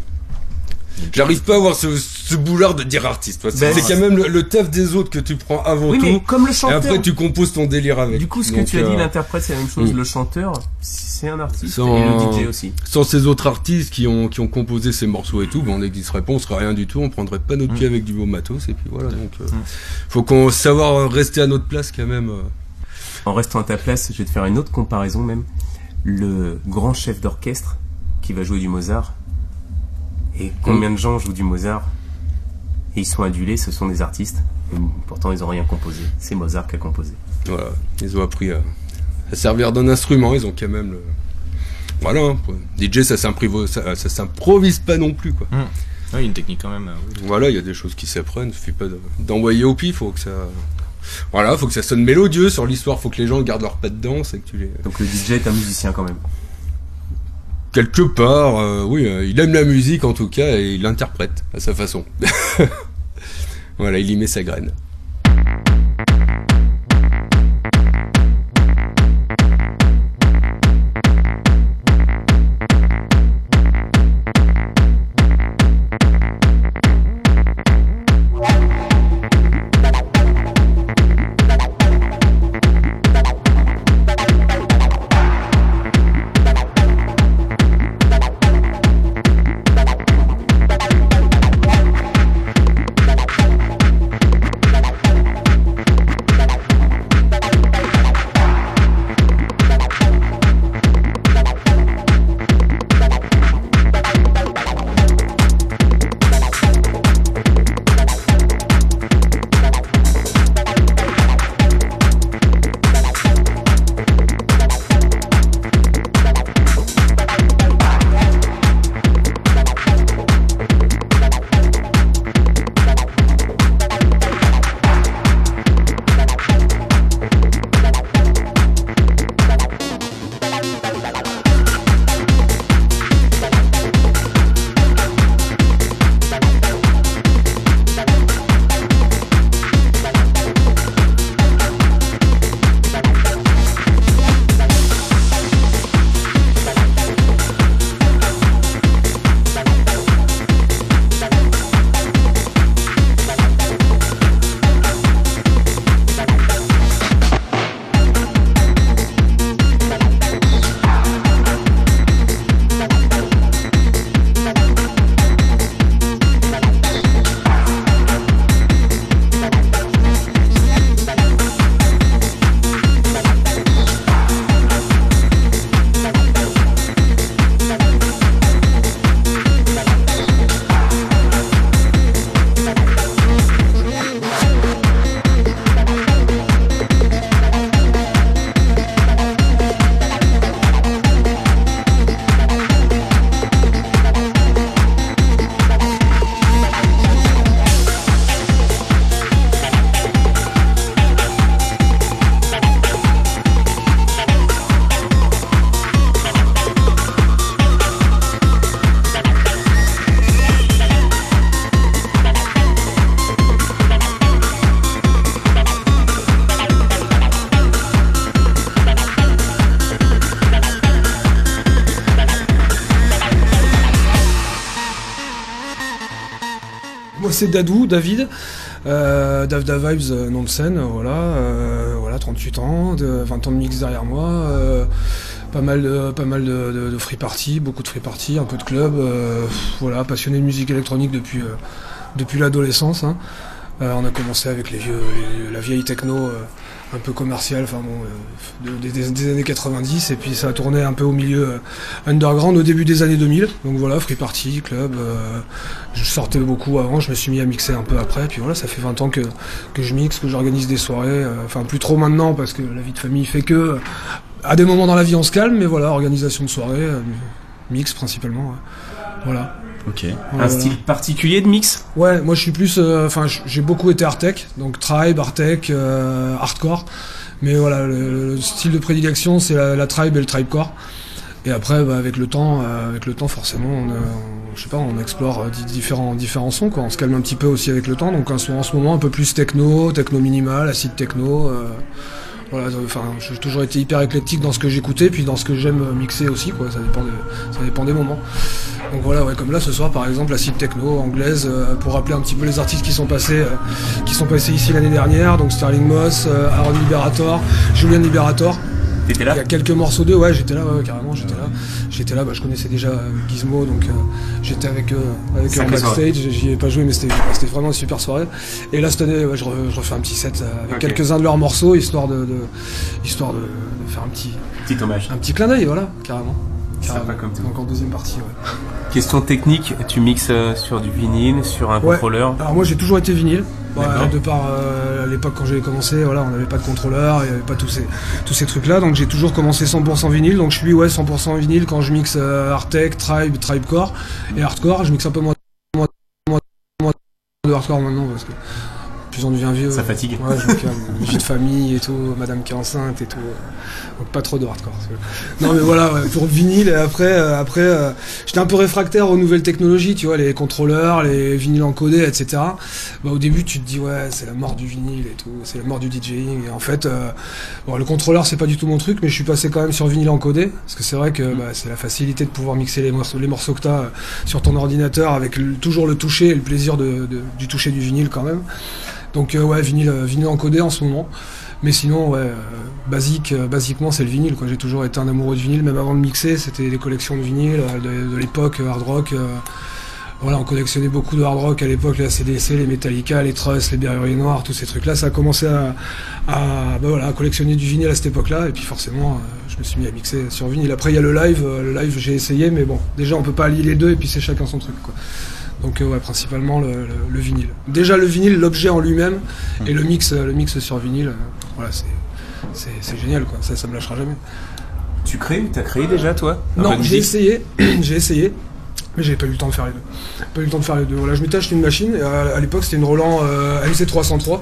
J'arrive pas à avoir ce, ce boulard de dire artiste. C'est Ben, quand même le, le taf des autres que tu prends avant Oui, tout. mais comme le et après, tu composes ton délire avec. Du coup, ce que Donc, tu as dit, euh, l'interprète, c'est la même chose. mm. Le chanteur, c'est un artiste. Sans- Et le DJ aussi. Sans ces autres artistes qui ont, qui ont composé ces morceaux et tout, ben on n'existerait pas, on serait rien du tout, on prendrait pas notre pied avec du beau matos, et puis voilà, donc, euh, faut qu'on savoir rester à notre place quand même. euh. En restant à ta place, je vais te faire une autre comparaison même. Le grand chef d'orchestre qui va jouer du Mozart. Et combien de gens jouent du Mozart Et ils sont adulés, ce sont des artistes. Et pourtant, ils ont rien composé. C'est Mozart qui a composé. Voilà, ils ont appris à, à servir d'un instrument, ils ont quand même le. Voilà, hein, DJ ça s'improvise, ça, ça s'improvise pas non plus quoi. Oui, une technique quand même. euh, oui. Voilà, il y a des choses qui s'apprennent, il suffit pas de- d'envoyer au pif, faut que ça. Voilà, faut que ça sonne mélodieux sur l'histoire, faut que les gens gardent leur pas de danse et que tu les. Donc le DJ est un musicien quand même. Quelque part, euh, oui, euh, il aime la musique en tout cas et il l'interprète à sa façon. voilà, il y met sa graine. C'est Dadou, David, euh, Dav Da Vibes, euh, nom de scène, euh, voilà, euh, voilà, 38 ans, de, 20 ans de mix derrière moi. pas mal de, pas mal free party, beaucoup de free party, un peu de club. voilà, passionné de musique électronique depuis, l'adolescence. hein. On a commencé avec les vieux, la vieille techno un peu commerciale, enfin bon, de- des, des- années 90, et puis ça a tourné un peu au milieu underground au début des années 2000. Donc voilà, free party, club. Je sortais beaucoup avant, je me suis mis à mixer un peu après, puis voilà, ça fait 20 ans que, que je mixe, que j'organise des soirées. euh, Enfin, plus trop maintenant parce que la vie de famille fait que euh, à des moments dans la vie on se calme, mais voilà, organisation de soirée, euh, mix principalement. Voilà. Ok. Un style particulier de mix? Ouais, moi je suis plus, enfin j'ai beaucoup été Artec, donc tribe, Artec, hardcore. Mais voilà, le, le style de prédilection c'est la, la tribe et le tribecore. Et après, bah, avec le temps, avec le temps forcément, on, on- je sais pas, on explore euh, di- différents différents sons, quoi. On se calme un petit peu aussi avec le temps. Donc un son en ce moment un peu plus techno, techno minimal, acide techno. euh, voilà, euh, enfin, j'ai toujours été hyper éclectique dans ce que j'écoutais, puis dans ce que j'aime mixer aussi, quoi. Ça dépend, des, ça dépend des moments. Donc voilà, ouais, comme là ce soir par exemple, la site techno anglaise, euh, pour rappeler un petit peu les artistes qui sont passés, euh, qui sont passés ici l'année dernière, donc Sterling Moss, euh, Aaron Liberator, Julian Liberator. T'étais là? Il y a quelques morceaux d'eux, ouais, j'étais là, ouais, carrément, j'étais là. J'étais là, bah, je connaissais déjà euh, Gizmo, donc euh, j'étais avec eux, avec eux en backstage. J'y ai pas joué, mais c'était vraiment une super soirée. Et là cette année, ouais, je, re- je refais un petit set euh, avec quelques-uns de leurs morceaux, histoire de, de- histoire de, de faire un petit, Petit hommage. un petit clin d'œil, voilà, carrément. Carrément. comme tout. Donc en deuxième partie, ouais. Question technique, tu mixes euh, sur du vinyle, sur un Ouais. contrôleur. Alors moi j'ai toujours été vinyle. De par euh, à l'époque quand j'ai commencé, voilà, on n'avait pas de contrôleur, il n'y avait pas tous ces tous ces trucs là, donc j'ai toujours commencé 100% vinyle. Donc je suis ouais 100% vinyle quand je mixe euh, Artec, Tribe, Tribecore et hardcore. Je mixe un peu moins, moins, moins, moins de hardcore maintenant parce que plus on devient vieux. Ça fatigue. Ouais, je me calme. Vie de famille et tout, madame qui est enceinte et tout. Donc pas trop de hardcore. Non mais voilà, ouais, pour le vinyle et après, euh, après euh, j'étais un peu réfractaire aux nouvelles technologies, tu vois, les contrôleurs, les vinyles encodés, etc. Bah, au début tu te dis ouais c'est la mort du vinyle et tout, c'est la mort du DJing. Et en fait, euh, bon, le contrôleur c'est pas du tout mon truc, mais je suis passé quand même sur vinyle encodé parce que c'est vrai que bah, c'est la facilité de pouvoir mixer les morceaux, les morceaux que t'as sur ton ordinateur avec le- toujours le toucher et le plaisir de, de- du toucher du vinyle quand même. Donc euh, ouais, vinyle, euh, vinyle encodé en ce moment. Mais sinon, ouais, euh, basique, euh, basiquement c'est le vinyle. J'ai toujours été un amoureux du vinyle, même avant de mixer, c'était des collections de vinyle de, l'époque hard rock. voilà, on collectionnait beaucoup de hard rock à l'époque, les ACDC, les Metallica, les Trust, les Berruriers Noirs, tous ces trucs-là. Ça a commencé à, à, bah voilà, à collectionner du vinyle à cette époque-là. Et puis forcément, je me suis mis à mixer sur vinyle. Après, il y a le live. le live, j'ai essayé, mais bon, déjà, on peut pas allier les deux, et puis c'est chacun son truc. Quoi. Donc euh, ouais, principalement le, le- le vinyle. Déjà le vinyle, l'objet en lui-même, et le mix, euh, le mix sur vinyle, euh, voilà, c'est, génial quoi. Ça, ça me lâchera jamais. Tu crées T'as créé déjà toi Non, j'ai essayé, j'ai essayé, mais j'avais pas eu le temps de faire les deux. Pas eu le temps de faire les deux. Voilà, je m'étais acheté une machine. et à, à l'époque, c'était une Roland euh, MC303.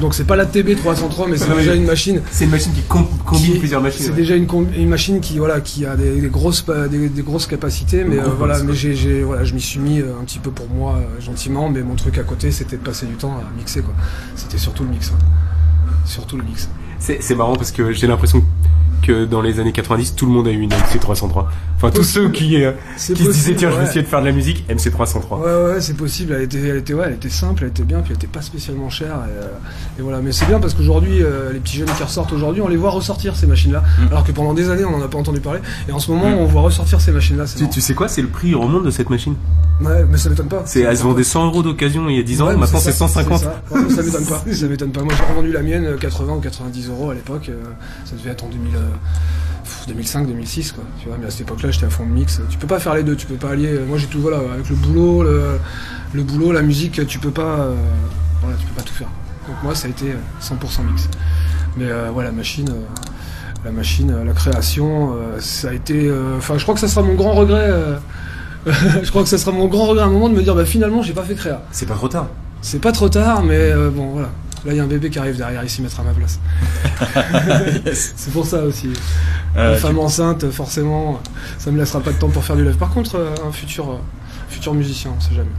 Donc c'est pas la TB303, mais c'est déjà une machine. C'est une machine qui com- combine qui- plusieurs machines. C'est ouais. déjà une, machine qui voilà qui a des, des grosses pa- des, des grosses capacités, mais euh, voilà, mais j'ai voilà, je m'y suis mis euh, un petit peu pour moi euh, gentiment, mais mon truc à côté, c'était de passer du temps à mixer quoi. C'était surtout le mix, ouais. surtout le mix. C'est c'est marrant parce que j'ai l'impression que dans les années 90, tout le monde a eu une MC303. Enfin, tous ceux qui, euh, qui se disaient, tiens, je vais ouais. essayer de faire de la musique, MC303. Ouais, ouais, c'est possible. Elle était, elle était, ouais, elle était simple, elle était bien, puis elle était pas spécialement chère. Et, euh, et voilà. Mais c'est bien parce qu'aujourd'hui, euh, les petits jeunes qui ressortent aujourd'hui, on les voit ressortir ces machines-là. Alors que pendant des années, on en a pas entendu parler. Et en ce moment, Mm. on voit ressortir ces machines-là. Tu, tu sais quoi, c'est le prix remonte de cette machine Ouais, mais ça m'étonne pas. C'est, elle se vendait 100 euros d'occasion il y a 10 ans, Ouais, maintenant c'est ça, 150. ça. Ouais, ça m'étonne pas. Ça m'étonne pas. Moi, j'ai revendu la mienne euh, 80 ou 90 euros à l'époque. Ça devait être en 2000, euh, pff, 2005, 2006, quoi. Tu vois, mais à cette époque-là, j'étais à fond de mix. Tu peux pas faire les deux. Tu peux pas allier. Moi, j'ai tout, voilà, avec le boulot, le, le boulot, la musique, tu peux pas, euh, voilà, tu peux pas tout faire. Donc moi, ça a été euh, 100% mix. Mais euh, la machine. euh, la machine, euh, la création, euh, ça a été. euh, Enfin, je crois que ça sera mon grand regret. euh, je crois que ça sera mon grand regret à un moment de me dire, bah finalement, j'ai pas fait créa. C'est pas trop tard. C'est pas trop tard, mais euh, bon, voilà. Là, il y a un bébé qui arrive derrière, il s'y mettra à ma place. C'est pour ça aussi. Euh, Une femme enceinte, forcément, ça me laissera pas de temps pour faire du live. Par contre, euh, un futur, euh, futur musicien, on sait jamais.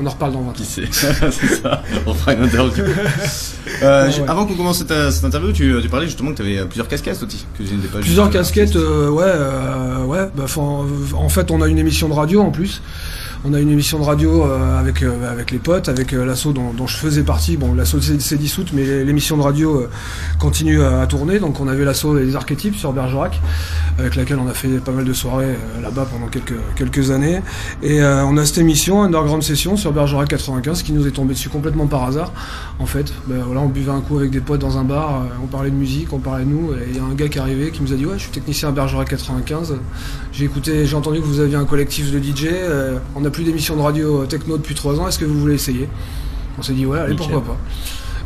On en reparle dans 20 ans. Qui sait? C'est ça, on fera une interview. Euh, ouais. Avant qu'on commence cette, cette interview, tu, tu parlais justement que tu avais plusieurs casquettes aussi. Que je n'étais pas Plusieurs casquettes, euh, ouais, euh, ouais. Bah, en fait, on a une émission de radio en plus. On a une émission de radio euh, avec euh, avec les potes, avec euh, l'asso dont, je faisais partie. Bon, l'asso s'est dissoute, mais l'émission de radio continue à, tourner. Donc, on avait l'asso des archétypes sur Bergerac, avec laquelle on a fait pas mal de soirées là-bas pendant quelques quelques années. Et on a cette émission Underground Session sur Bergerac 95 qui nous est tombée dessus complètement par hasard. En fait, ben, on buvait un coup avec des potes dans un bar, on parlait de musique, on parlait de nous. Et il y a un gars qui est arrivé qui nous a dit ouais, je suis technicien à Bergerac 95. J'ai écouté, j'ai entendu que vous aviez un collectif de DJ. N'a plus d'émission de radio techno depuis trois ans. Est-ce que vous voulez essayer? On s'est dit ouais, allez Nickel. pourquoi pas.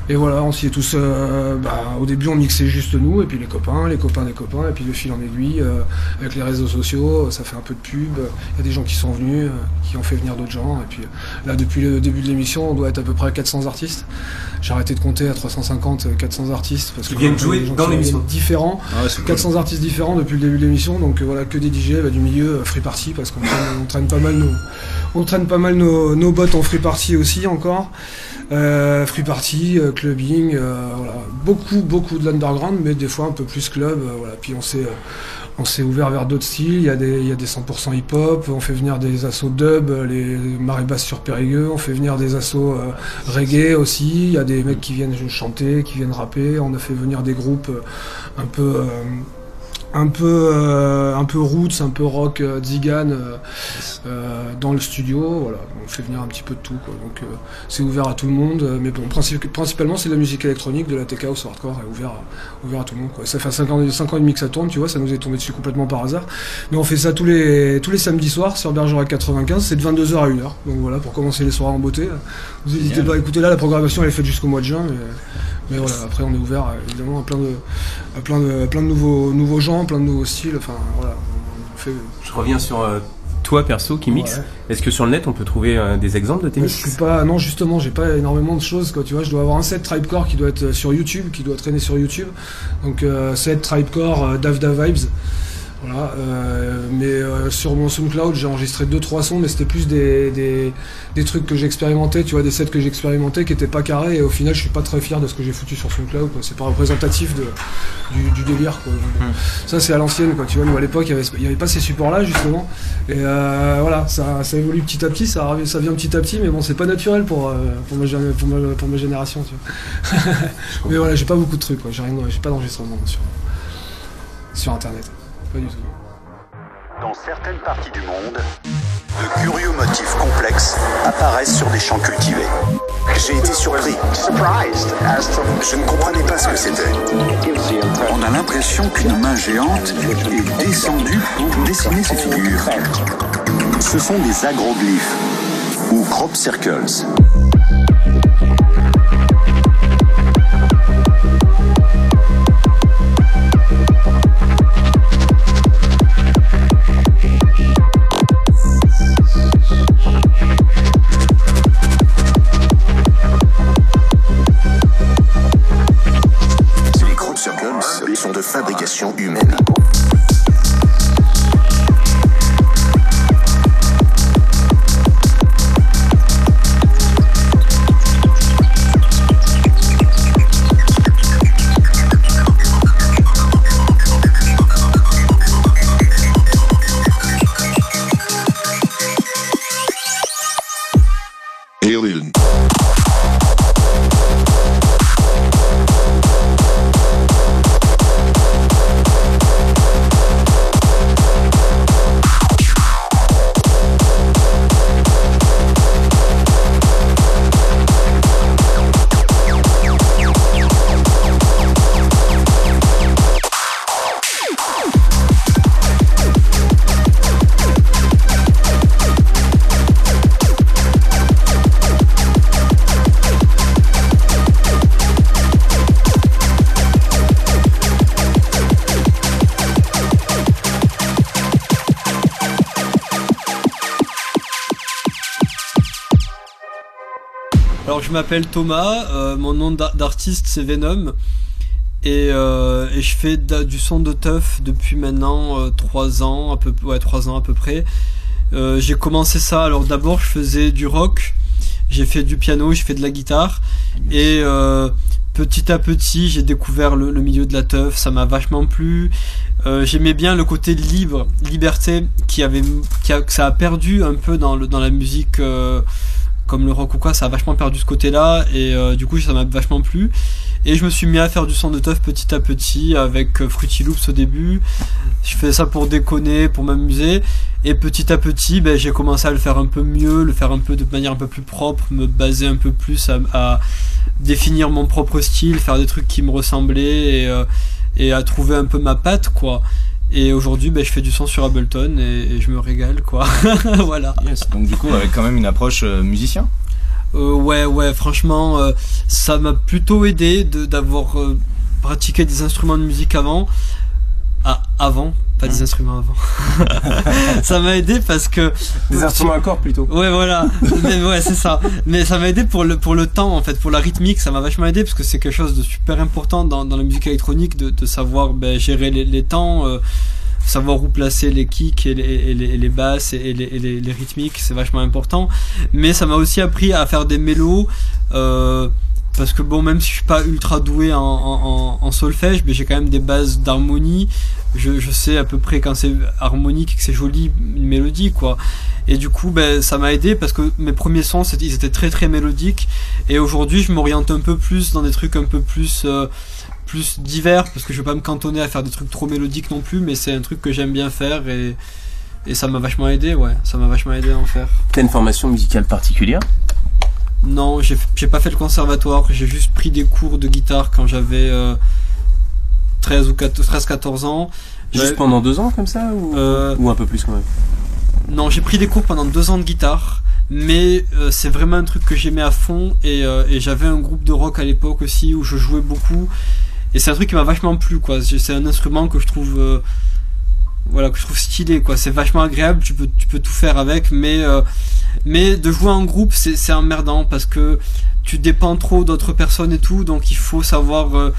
Et voilà, on s'y est tous. euh, bah, au début, on mixait juste nous, et puis les copains, les copains des copains, et puis de fil en aiguille, euh, avec les réseaux sociaux, ça fait un peu de pub. Il y a des gens qui sont venus, euh, qui ont fait venir d'autres gens. Et puis euh, là, depuis le début de l'émission, on doit être à peu près à 400 artistes. J'ai arrêté de compter à 350, euh, 400 artistes. Parce Qui que viennent jouer des gens dans l'émission. Différents. Ah ouais, c'est cool. 400 artistes différents depuis le début de l'émission, donc euh, voilà que des DJ bah, du milieu euh, free party parce qu'on traîne, on traîne pas mal nos, on traîne pas mal nos, nos bots en free party aussi encore. Euh, free party, clubbing, euh, beaucoup beaucoup de l'underground, mais des fois un peu plus club. euh, puis on s'est euh, on s'est ouvert vers d'autres styles. Il y a des il y a des 100% hip hop. On fait venir des assos dub, les marées basses sur Périgueux. On fait venir des euh, reggae aussi. Il y a des mecs qui viennent chanter, qui viennent rapper. On a fait venir des groupes un peu un peu euh, un peu roots, un peu rock euh, Zigan euh, euh, dans le studio. Voilà, on fait venir un petit peu de tout. Quoi. Donc euh, c'est ouvert à tout le monde. Mais bon, princi- principalement c'est de la musique électronique, de la tech house, hardcore, et ouvert à, ouvert à tout le monde. Quoi. Ça fait 5 ans, 5 ans et demi que ça tourne, tu vois, ça nous est tombé dessus complètement par hasard. Mais on fait ça tous les tous les samedis soirs sur Bergerac 95. C'est de 22h à 1h. Donc voilà, pour commencer les soirées en beauté. Vous n'hésitez pas à écouter là, la programmation elle est faite jusqu'au mois de juin. Mais, mais voilà, après on est ouvert euh, évidemment à plein de à plein de à plein de nouveaux nouveaux gens, plein de nouveaux styles. Enfin voilà, on fait. Je reviens sur euh, toi perso qui mixe. Ouais. Est-ce que sur le net on peut trouver euh, des exemples de tes je mix suis pas non justement j'ai pas énormément de choses quoi tu vois je dois avoir un set Tribecore qui doit être euh, sur YouTube qui doit traîner sur YouTube donc euh, set Tribecore euh, Dav Dav Vibes voilà euh, mais euh, sur mon SoundCloud j'ai enregistré deux trois sons mais c'était plus des, des, des trucs que j'expérimentais tu vois des sets que j'expérimentais qui étaient pas carrés et au final je suis pas très fier de ce que j'ai foutu sur SoundCloud quoi. c'est pas représentatif de, du, du délire quoi. Donc, ça c'est à l'ancienne quoi tu vois. Nous à l'époque il y avait, pas ces supports là justement. Et euh, voilà ça, ça évolue petit à petit ça, ça vient petit à petit mais bon c'est pas naturel pour, euh, pour, ma, gé- pour, ma, pour ma génération tu vois. Mais voilà j'ai pas beaucoup de trucs quoi. J'ai rien j'ai pas d'enregistrement sur, sur internet pas du tout Dans certaines parties du monde, de curieux motifs complexes apparaissent sur des champs cultivés. J'ai été surpris. Je ne comprenais pas ce que c'était. On a l'impression qu'une main géante est descendue pour dessiner ces figures. Ce sont des agroglyphes ou crop circles. Fabrication humaine. M'appelle Thomas, euh, mon nom d'ar- d'artiste c'est Venom et, euh, et je fais du son de teuf depuis maintenant 3 ans, à peu, ouais, 3 ans à peu près. Euh, J'ai commencé ça, alors d'abord je faisais du rock j'ai fait du piano, j'ai fait de la guitare et euh, petit à petit j'ai découvert le, le milieu de la teuf, ça m'a vachement plu. Euh, J'aimais bien le côté libre, liberté qui avait, qui a, que ça a perdu un peu dans, le, dans la musique. euh, comme le rock ou quoi, ça a vachement perdu ce côté-là et euh, du coup ça m'a vachement plu. Et je me suis mis à faire du son de teuf petit à petit avec euh, Fruity Loops au début. Je faisais ça pour déconner, pour m'amuser. Et petit à petit, ben, j'ai commencé à le faire un peu mieux, le faire un peu de manière un peu plus propre, me baser un peu plus à, définir mon propre style, faire des trucs qui me ressemblaient et, euh, et à trouver un peu ma patte quoi. Et aujourd'hui, ben, je fais du son sur Ableton et, et je me régale quoi. voilà. Yes, donc du coup, avec quand même une approche euh, musicien. Euh, ouais, ouais, franchement, euh, ça m'a plutôt aidé de- d'avoir euh, pratiqué des instruments de musique avant. Ah, avant, pas des instruments avant. ça m'a aidé parce que. Des instruments à cordes plutôt. Ouais, voilà. Mais ouais, c'est ça. Mais ça m'a aidé pour le, pour le temps, en fait, pour la rythmique, ça m'a vachement aidé parce que c'est quelque chose de super important dans, dans la musique électronique de, de savoir ben, gérer les, les temps. euh, savoir où placer les kicks et les, et les, et les basses et les, et les, les rythmiques, c'est vachement important. Mais ça m'a aussi appris à faire des mélos. Euh, parce que bon, même si je suis pas ultra doué en, solfège, mais j'ai quand même des bases d'harmonie. Je, sais à peu près quand c'est harmonique, que c'est joli, une mélodie, quoi. Et du coup, ben, ça m'a aidé parce que mes premiers sons, ils étaient très très mélodiques. Et aujourd'hui, je m'oriente un peu plus dans des trucs un peu plus euh, plus divers parce que je vais pas me cantonner à faire des trucs trop mélodiques non plus, mais c'est un truc que j'aime bien faire et et ça m'a vachement aidé, ouais. Ça m'a vachement aidé à en faire. T'as une formation musicale particulière? Non, j'ai pas fait le conservatoire, j'ai juste pris des cours de guitare quand j'avais euh, 13 ou 13-14 ans. Juste Ouais. pendant deux ans comme ça ou, Euh, ou un peu plus quand même? Non, j'ai pris des cours pendant deux ans de guitare, mais euh, c'est vraiment un truc que j'aimais à fond et, euh, et j'avais un groupe de rock à l'époque aussi où je jouais beaucoup et c'est un truc qui m'a vachement plu quoi. C'est un instrument que je trouve euh, voilà que je trouve stylé quoi. C'est vachement agréable, tu peux tu peux tout faire avec, mais euh, mais de jouer en groupe c'est c'est emmerdant parce que tu dépends trop d'autres personnes et tout, donc il faut savoir euh,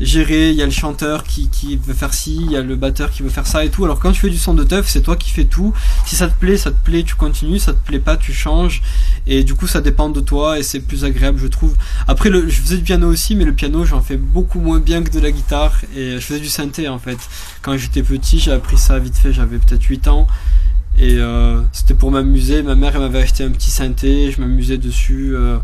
gérer, il y a le chanteur qui, qui veut faire ci, il y a le batteur qui veut faire ça et tout. Alors quand tu fais du son de teuf, c'est toi qui fais tout. Si ça te plaît, ça te plaît, tu continues, ça te plaît pas, tu changes. Et du coup, ça dépend de toi et c'est plus agréable, je trouve. Après, le, je faisais du piano aussi, mais le piano, j'en fais beaucoup moins bien que de la guitare. Et je faisais du synthé en fait. Quand j'étais petit, j'ai appris ça vite fait, j'avais peut-être 8 ans. Et euh, c'était pour m'amuser. Ma mère, elle m'avait acheté un petit synthé, je m'amusais dessus. euh,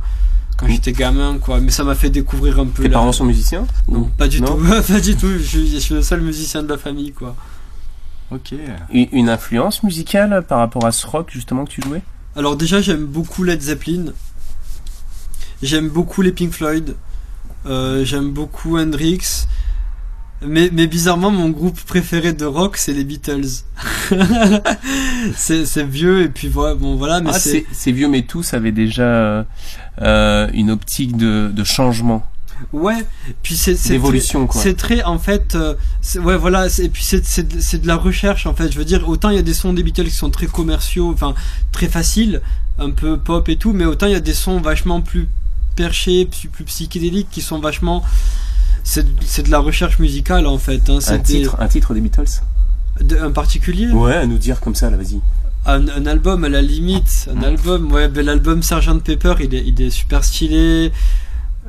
quand j'étais gamin quoi. Mais ça m'a fait découvrir un peu Tes la- parents sont musiciens non pas du Non tout. Pas du tout. Je suis, je suis le seul musicien de la famille quoi. Ok. Une une influence musicale par rapport à ce rock justement que tu jouais? Alors déjà j'aime beaucoup Led Zeppelin. J'aime beaucoup les Pink Floyd. Euh, j'aime beaucoup Hendrix mais, mais bizarrement mon groupe préféré de rock c'est les Beatles c'est vieux et puis voilà bon voilà mais Ah, c'est vieux mais tous avaient déjà euh, euh, une optique de, de changement. Ouais, puis c'est c'est. C'est très en fait, euh, ouais voilà, et puis c'est c'est de- c'est de la recherche en fait. Je veux dire, autant il y a des sons des Beatles qui sont très commerciaux, enfin très faciles, un peu pop et tout, mais autant il y a des sons vachement plus perchés, plus, plus psychédéliques qui sont vachement c'est de la recherche musicale en fait. Hein, Un titre, un titre des Beatles de- un particulier. Ouais, à nous dire comme ça là, vas-y. Un, un album à la limite, un album, ouais, ben, l'album Sgt Pepper, il est, il est super stylé.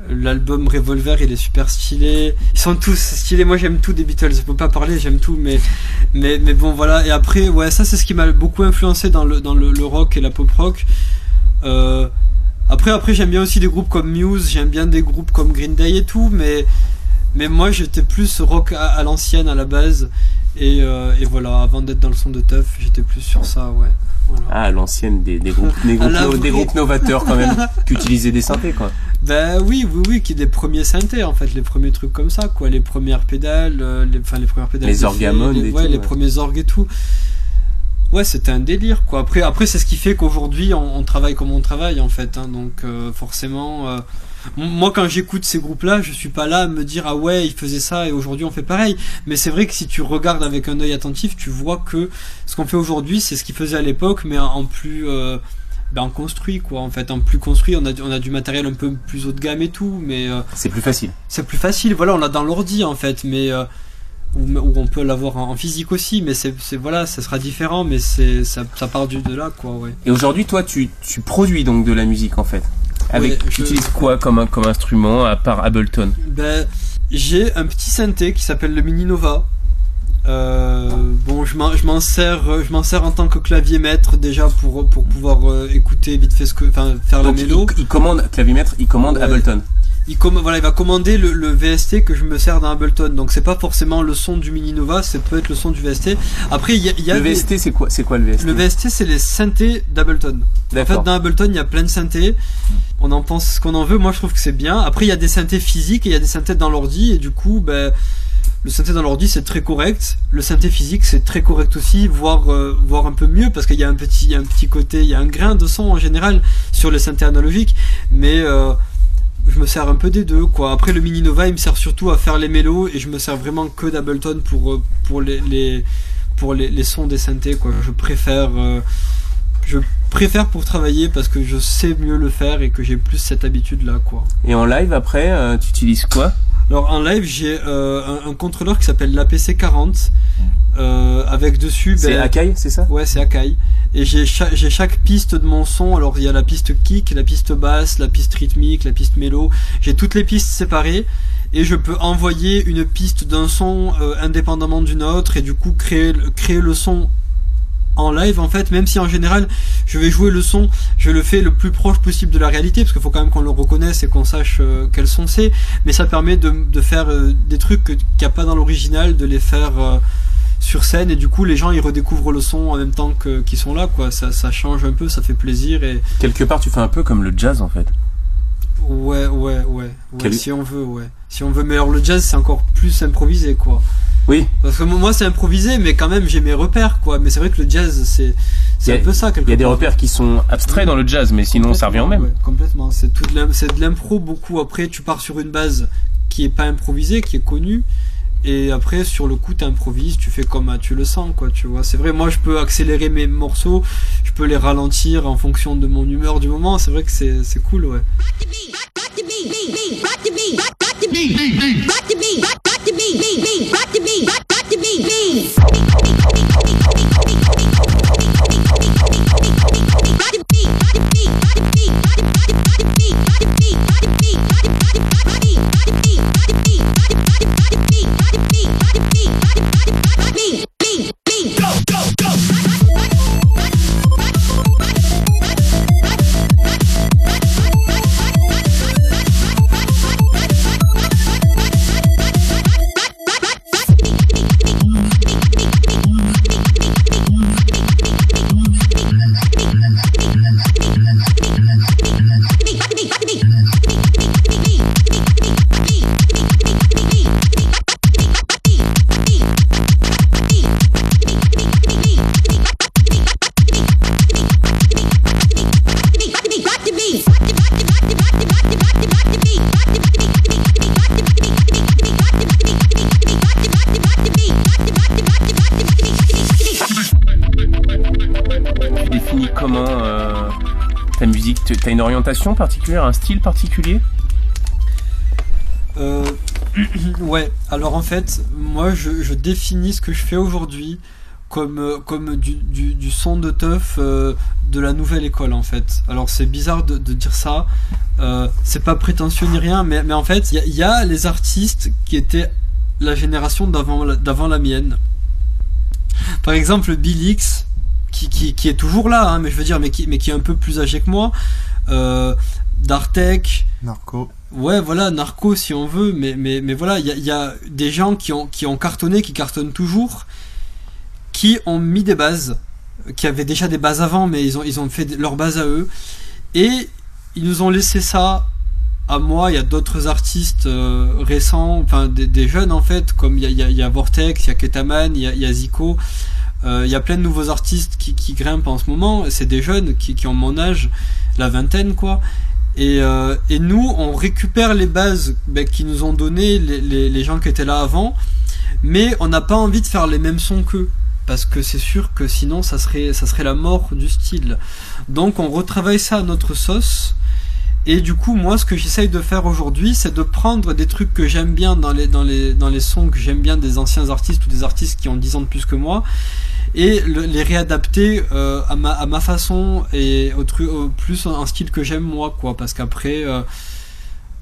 L'album Revolver, il est super stylé. Ils sont tous stylés. Moi, j'aime tout des Beatles. Je peux pas parler, j'aime tout, mais, mais, mais bon, voilà. Et après, ouais, ça, c'est ce qui m'a beaucoup influencé dans le, dans le, le rock et la pop rock. Euh, après, après, j'aime bien aussi des groupes comme Muse. J'aime bien des groupes comme Green Day et tout, mais, mais moi, j'étais plus rock à, à l'ancienne à la base. Et, euh, et voilà, avant d'être dans le son de Teuf, j'étais plus sur ça, ouais. Voilà. Ah, à l'ancienne des, des groupes, des groupes, no- des groupes novateurs quand même, qui utilisaient des synthés quoi. Ben oui, oui, oui, qui des premiers synthés en fait, les premiers trucs comme ça, quoi, les premières pédales, euh, les, enfin les premières pédales. Les orgamones les, et ouais, tout, les ouais. premiers orgues et tout. Ouais, c'était un délire, quoi. Après, après, c'est ce qui fait qu'aujourd'hui, on, on travaille comme on travaille en fait, hein, donc euh, forcément. euh, moi, quand j'écoute ces groupes-là, je suis pas là à me dire ah ouais, ils faisaient ça et aujourd'hui on fait pareil. Mais c'est vrai que si tu regardes avec un œil attentif, tu vois que ce qu'on fait aujourd'hui, c'est ce qu'ils faisaient à l'époque, mais en, plus. euh, ben, en construit quoi en fait en plus construit on a, du- on a du matériel un peu plus haut de gamme et tout mais euh, C'est plus facile. c'est plus facile voilà on l'a dans l'ordi en fait mais euh, ou, ou on peut l'avoir en, en physique aussi, mais c'est c'est- voilà, ça sera différent, mais c'est ça, ça part du de là quoi, ouais. Et aujourd'hui, toi, tu, tu produis donc de la musique en fait? Avec, Ouais, tu je- utilises quoi comme, instrument à part Ableton Ben, j'ai un petit synthé qui s'appelle le Mini Nova. Euh, bon, je m'en, sers, je m'en sers en tant que clavier maître déjà pour pour pouvoir euh, écouter vite fait ce que, enfin faire Donc, la mélo. il, il commande, clavier-maître, il commande Ouais. Ableton. Il comm- voilà, il va commander le, le VST que je me sers dans Ableton. Donc c'est pas forcément le son du Mini Nova, c'est peut être le son du VST. Après, il y a, y a Le des- VST, c'est quoi, c'est quoi le VST le VST, c'est les synthés d'Ableton. En fait, dans Ableton, il y a plein de synthés. On en pense ce qu'on en veut. Moi, je trouve que c'est bien. Après, il y a des synthés physiques et il y a des synthés dans l'ordi. Et du coup, ben, le synthé dans l'ordi, c'est très correct. Le synthé physique, c'est très correct aussi, voire, euh, voire un peu mieux, parce qu'il y a un petit, il y a un petit côté, il y a un grain de son en général sur les synthés analogiques. Mais euh, je me sers un peu des deux, quoi. Après, le Mini Nova, il me sert surtout à faire les mélos et je me sers vraiment que d'Ableton pour, euh, pour les, les, pour les, les sons des synthés, quoi. Je préfère, euh, je préfère pour travailler parce que je sais mieux le faire et que j'ai plus cette habitude-là, quoi. Et en live, après, euh, tu utilises quoi? Alors en live, j'ai euh, un, un contrôleur qui s'appelle l'APC40 euh, avec dessus. C'est Akai, c'est ça? Ouais, c'est Akai. Et j'ai cha- j'ai chaque piste de mon son. Alors il y a la piste kick, la piste basse, la piste rythmique, la piste mélo. J'ai toutes les pistes séparées. Et je peux envoyer une piste d'un son euh, indépendamment d'une autre. Et du coup créer créer le son en live en fait. Même si en général je vais jouer le son je le fais le plus proche possible de la réalité. Parce qu'il faut quand même qu'on le reconnaisse et qu'on sache euh, quel son c'est. Mais ça permet de, de faire euh, des trucs qu'il n'y a pas dans l'original de les faire euh, sur scène et du coup les gens ils redécouvrent le son en même temps que qu'ils sont là quoi ça, ça change un peu ça fait plaisir et Quelque part, tu fais un peu comme le jazz en fait. ouais ouais ouais, ouais Quel- si on veut ouais si on veut mais alors le jazz c'est encore plus improvisé quoi Oui. parce que moi c'est improvisé mais quand même j'ai mes repères quoi mais c'est vrai que le jazz c'est c'est un peu ça quelque Il y a des part. repères qui sont abstraits dans le jazz, mais sinon ça revient au même. Ouais, complètement. C'est de l'impro beaucoup. Après, tu pars sur une base qui est pas improvisée, qui est connue. Et après, sur le coup, t'improvises, tu fais comme ah, tu le sens, quoi, tu vois. C'est vrai, moi, je peux accélérer mes morceaux, je peux les ralentir en fonction de mon humeur du moment. C'est vrai que c'est cool, ouais. me, body me, body me, body, body, body me. Une orientation particulière, un style particulier Euh, ouais, alors en fait, moi je, définis ce que je fais aujourd'hui comme, euh, comme du, son de teuf euh, de la nouvelle école en fait. Alors c'est bizarre de, dire ça, c'est pas prétentieux ni rien, mais, mais en fait, il y, a- les artistes qui étaient la génération d'avant la, mienne. Par exemple, Bill X, qui, qui, qui est toujours là, hein, mais je veux dire, mais qui, mais qui est un peu plus âgé que moi. Euh, Dartek. Narco. Ouais, voilà, Narco si on veut, mais, mais, mais voilà, il y a, il y a des gens qui ont, qui ont cartonné, qui cartonnent toujours, qui ont mis des bases, qui avaient déjà des bases avant, mais ils ont, ils ont fait leurs bases à eux, et ils nous ont laissé ça à moi, il y a d'autres artistes euh, récents, enfin des, des jeunes en fait, comme il y a, y a- il y a Vortex, il y a Ketaman, il y a, il y a Zico, euh, il y a plein de nouveaux artistes qui, qui grimpent en ce moment, c'est des jeunes qui, qui ont mon âge, la vingtaine quoi, et, euh, et nous on récupère les bases ben, qui nous ont donné les, les, les gens qui étaient là avant, mais on n'a pas envie de faire les mêmes sons qu'eux. Parce que c'est sûr que sinon ça serait, ça serait la mort du style. Donc on retravaille ça à notre sauce Et du coup, moi, ce que j'essaye de faire aujourd'hui, c'est de prendre des trucs que j'aime bien dans les, dans, les, dans les sons que j'aime bien des anciens artistes ou des artistes qui ont 10 ans de plus que moi, et le- les réadapter euh, à, ma, à ma façon et au, tru- au plus un style que j'aime moi, quoi. Parce qu'après, euh,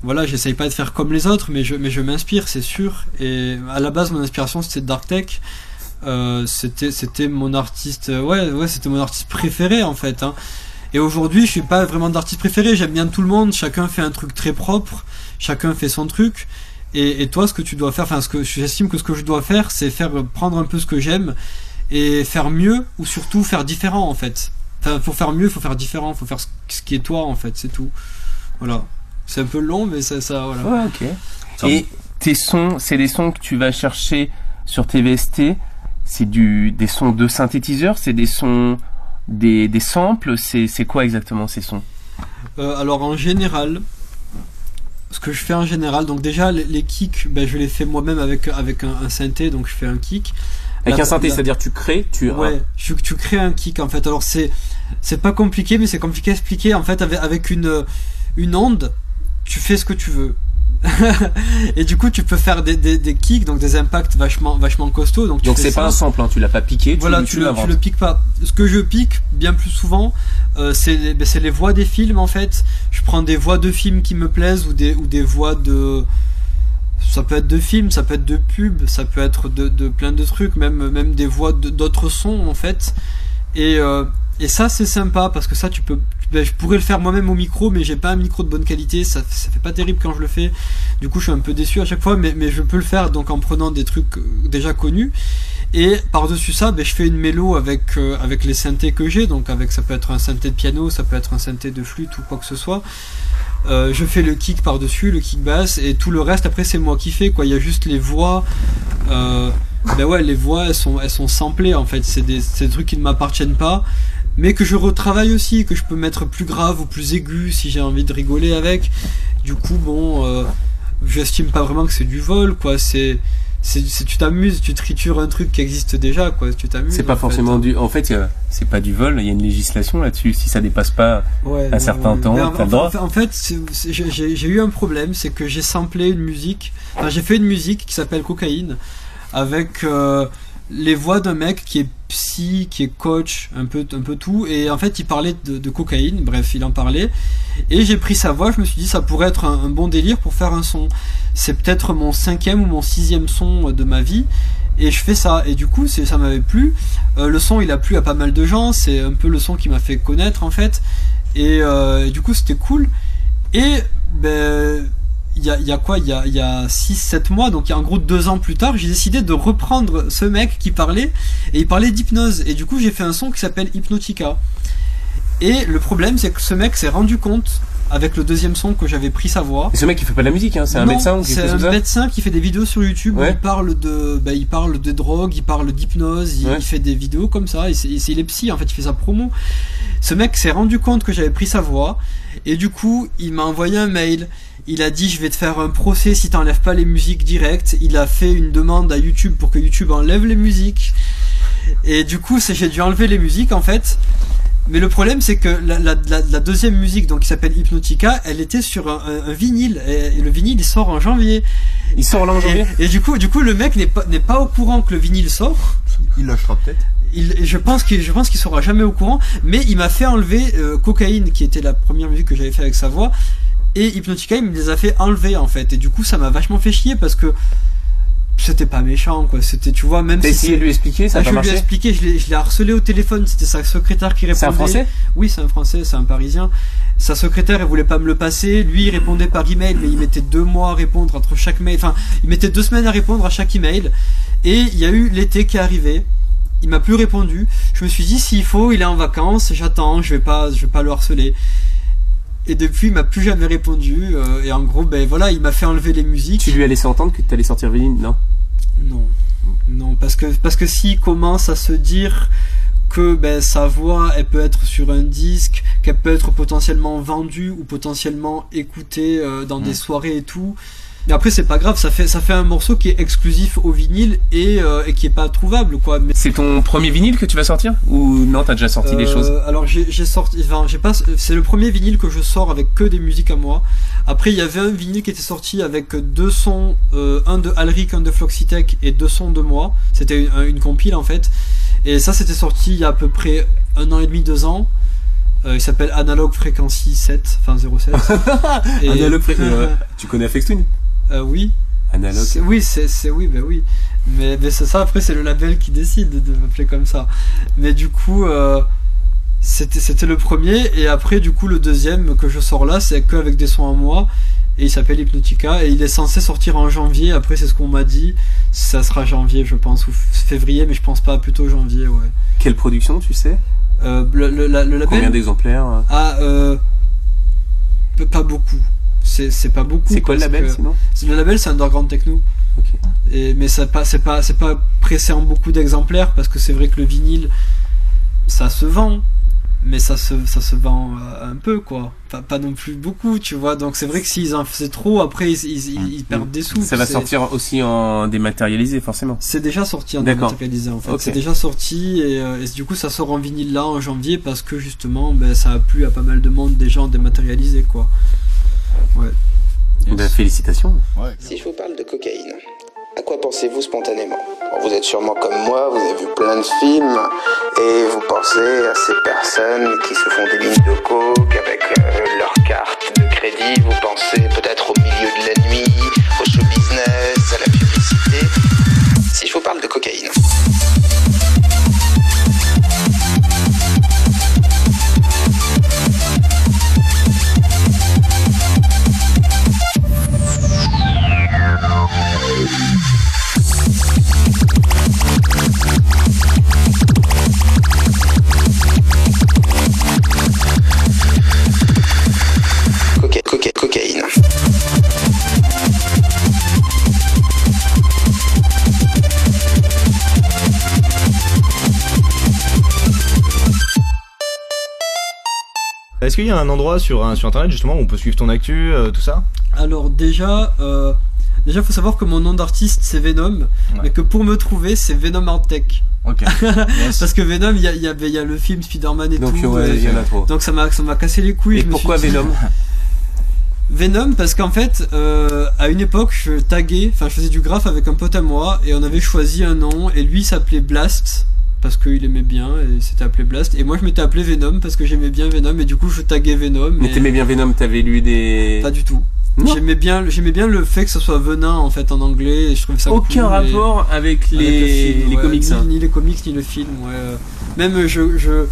voilà, j'essaye pas de faire comme les autres, mais je, mais je m'inspire, c'est sûr. Et à la base, mon inspiration, c'était Dark Tech. Euh, c'était c'était mon artiste ouais ouais c'était mon artiste préféré en fait hein. Et aujourd'hui je suis pas vraiment d'artiste préféré. J'aime bien tout le monde. Chacun fait un truc très propre. Chacun fait son truc. Et, et toi ce que tu dois faire enfin ce que j'estime que ce que je dois faire c'est faire prendre un peu ce que j'aime et faire mieux ou surtout faire différent en fait. Enfin pour faire mieux il faut faire différent faut faire ce, ce qui est toi en fait c'est tout. Voilà. C'est un peu long mais ça ça voilà. Ouais, ok. Et tes sons, c'est des sons que tu vas chercher sur tes VST. C'est du des sons de synthétiseurs, c'est des sons des, des samples. C'est c'est quoi exactement ces sons? Euh, alors en général, ce que je fais en général, donc déjà les, les kicks, ben, je les fais moi-même avec, avec un, un synthé, donc je fais un kick. Avec La- un synthé, la- c'est-à-dire tu crées, tu Ouais, tu, tu crées un kick en fait. Alors c'est c'est pas compliqué, mais c'est compliqué à expliquer. En fait, avec, avec une une onde, tu fais ce que tu veux. et du coup, tu peux faire des, des, des kicks, donc des impacts vachement vachement costauds. Donc, tu Donc fais c'est pas un sample, hein, tu l'as pas piqué, tu, Voilà, tu tu, le, tu l'inventes. le piques pas. Ce que je pique bien plus souvent, euh, c'est les, ben, c'est les voix des films en fait. Je prends des voix de films qui me plaisent ou des, ou des voix de. Ça peut être de films, ça peut être de pubs, ça peut être de, de plein de trucs, même, même des voix d'autres sons en fait. Et, euh, et ça c'est sympa parce que ça tu peux. Ben, je pourrais le faire moi-même au micro, mais j'ai pas un micro de bonne qualité, ça, ça fait pas terrible quand je le fais. Du coup je suis un peu déçu à chaque fois, mais, mais je peux le faire donc en prenant des trucs euh, déjà connus. Et par-dessus ça, ben, je fais une mélo avec, euh, avec les synthés que j'ai. Donc avec ça peut être un synthé de piano, ça peut être un synthé de flûte ou quoi que ce soit. Euh, je fais le kick par-dessus, le kick basse, et tout le reste après c'est moi qui fais quoi. Il y a juste les voix. Euh, ben ouais, les voix elles sont, elles sont samplées en fait. C'est des, des trucs qui ne m'appartiennent pas, mais que je retravaille aussi, que je peux mettre plus grave ou plus aigu si j'ai envie de rigoler avec. Du coup, bon, euh, j'estime pas vraiment que c'est du vol quoi. C'est tu t'amuses, tu tritures un truc qui existe déjà, quoi. Tu t'amuses. C'est pas fait. forcément du. En fait, c'est pas du vol. Il y a une législation là-dessus. Si ça dépasse pas Ouais, un ouais, certain ouais. temps, en, le droit. en fait- j'ai eu un problème, c'est que j'ai samplé une musique. Enfin, j'ai fait une musique qui s'appelle Cocaïne avec euh, les voix d'un mec qui est psy, qui est coach, un peu, un peu tout. Et en fait, il parlait de, cocaïne. Bref, il en parlait. Et j'ai pris sa voix. Je me suis dit, ça pourrait être un, bon délire pour faire un son. C'est peut-être mon cinquième ou mon sixième son de ma vie. Et je fais ça. Et du coup, ça m'avait plu. Euh, le son, il a plu à pas mal de gens. C'est un peu le son qui m'a fait connaître, en fait. Et, euh, et du coup, c'était cool. Et ben, il y a, y a quoi Il y a, y a 6-7 mois, donc il y a en gros deux ans plus tard, j'ai décidé de reprendre ce mec qui parlait, et il parlait d'hypnose. Et du coup, j'ai fait un son qui s'appelle Hypnotica. Et le problème, c'est que ce mec s'est rendu compte, avec le deuxième son que j'avais pris sa voix. Et ce mec, il fait pas de la musique, hein. C'est un médecin ou C'est un ça médecin qui fait des vidéos sur YouTube où il parle de, bah, il parle de drogue, il parle d'hypnose, il, Ouais. il fait des vidéos comme ça. Et c'est- il est psy en fait, il fait sa promo. Ce mec s'est rendu compte que j'avais pris sa voix et du coup, il m'a envoyé un mail. Il a dit je vais te faire un procès si t'enlèves pas les musiques directes. Il a fait une demande à YouTube pour que YouTube enlève les musiques. Et du coup, c'est- j'ai dû enlever les musiques en fait. Mais le problème, c'est que la, la, la, la deuxième musique, donc qui s'appelle Hypnotica, elle était sur un, un- un vinyle et, et le vinyle il sort en janvier. Il sort là en janvier? Et, et du coup, du coup, le mec n'est pas n'est pas au courant que le vinyle sort. Il lâchera peut-être. Il, je pense qu'il je pense qu'il sera jamais au courant. Mais il m'a fait enlever euh, Cocaïne, qui était la première musique que j'avais fait avec sa voix, et Hypnotica, il me les a fait enlever en fait. Et du coup, ça m'a vachement fait chier parce que c'était pas méchant quoi. C'était, tu vois, même T'as si essayé de lui expliquer, ça a Ah, pas je lui ai marché expliqué, je l'ai, je l'ai harcelé au téléphone, c'était sa secrétaire qui répondait. C'est un Français Oui, c'est un Français, c'est un Parisien. Sa secrétaire, elle voulait pas me le passer. Lui, il répondait par email, mais il mettait deux mois à répondre entre chaque mail. Enfin, il mettait deux semaines à répondre à chaque email. Et il y a eu l'été qui est arrivé. Il m'a plus répondu. Je me suis dit, s'il faut, il est en vacances, j'attends, je vais pas, je vais pas le harceler. Et depuis, il m'a plus jamais répondu. euh, et en gros, ben voilà, il m'a fait enlever les musiques. Tu lui as laissé entendre que t'allais sortir vinyle, non? Non, non, parce que parce que s'il commence à se dire que ben, sa voix elle peut être sur un disque, qu'elle peut être potentiellement vendue ou potentiellement écoutée euh, dans des soirées et tout, Mais après, c'est pas grave, ça fait, ça fait un morceau qui est exclusif au vinyle et, euh, et qui est pas trouvable, quoi. Mais... C'est ton premier vinyle que tu vas sortir Ou non, t'as déjà sorti des Euh, choses Alors j'ai j'ai sorti, enfin, j'ai pas, c'est le premier vinyle que je sors avec que des musiques à moi. Après il y avait un vinyle qui était sorti avec deux sons, euh, un de Alric, un de Floxitech et deux sons de moi. C'était une, une compile en fait. Et ça c'était sorti il y a à peu près un an et demi, deux ans. Euh, il s'appelle Analog Frequency 7, enfin 07. Et- Analog Fré- euh, Tu connais Afex Twin Euh, oui. Analog. C'est- Oui, c'est, c'est oui, ben oui. Mais, mais c'est ça, après, c'est le label qui décide de m'appeler comme ça. Mais du coup, euh, c'était, c'était le premier. Et après, du coup, le deuxième que je sors là, c'est que avec des sons à moi. Et il s'appelle Hypnotica. Et il est censé sortir en janvier. Après, c'est ce qu'on m'a dit. Ça sera janvier, je pense, ou février, mais je pense pas, plutôt janvier, ouais. Quelle production, tu sais? Euh, le, le, la- le label? Combien d'exemplaires? Ah, euh, pas beaucoup. C'est, c'est pas beaucoup. C'est quoi le label, sinon Le label, c'est Underground Techno. Et, mais ça pas, c'est pas, c'est pas pressé en beaucoup d'exemplaires parce que c'est vrai que le vinyle, ça se vend, mais ça se, ça se vend euh, un peu quoi. Pas, pas non plus beaucoup, tu vois. Donc c'est vrai que s'ils en faisaient trop, après ils, ils, ils- ils perdent des sous. Ça va sortir aussi en dématérialisé, forcément. C'est déjà sorti en D'accord. dématérialisé en fait. C'est déjà sorti et, euh, et du coup ça sort en vinyle là en janvier parce que justement ben, ça a plu à pas mal de monde déjà en dématérialisé quoi. Ouais. Ben, félicitations. Si je vous parle de cocaïne, à quoi pensez-vous spontanément? Bon, Vous êtes sûrement comme moi, vous avez vu plein de films et vous pensez à ces personnes qui se font des lignes de coke avec euh, leur carte de crédit. Vous pensez peut-être au milieu de la nuit, au show business, à la publicité. Si je vous parle de cocaïne, Est-ce qu'il y a un endroit sur, un- sur internet justement où on peut suivre ton actu, euh, tout ça? Alors déjà, euh, déjà faut savoir que mon nom d'artiste c'est Venom, mais que pour me trouver c'est Venom Art Tech. Ok. Parce que Venom, il y a, y, avait- il y a le film Spider-Man et Donc, tout. ouais, et- il y en a trop. Donc ça m'a ça m'a cassé les couilles. Et je me pourquoi suis dit- Venom? Venom parce qu'en fait, euh, à une époque, je taguais, enfin je faisais du graphe avec un pote à moi et on avait choisi un nom et lui s'appelait Blast parce qu'il aimait bien et c'était appelé Blast et moi je m'étais appelé Venom parce que j'aimais bien Venom et du coup je taguais Venom. Mais t'aimais bien Venom, t'avais lu des. Pas du tout. J'aimais bien, j'aimais bien le fait que ce soit venin en fait en anglais et je trouvais ça Aucun cool, et- rapport avec les- le film, les ouais, comics, ni, hein. ni les comics ni le film ouais. euh, même je, je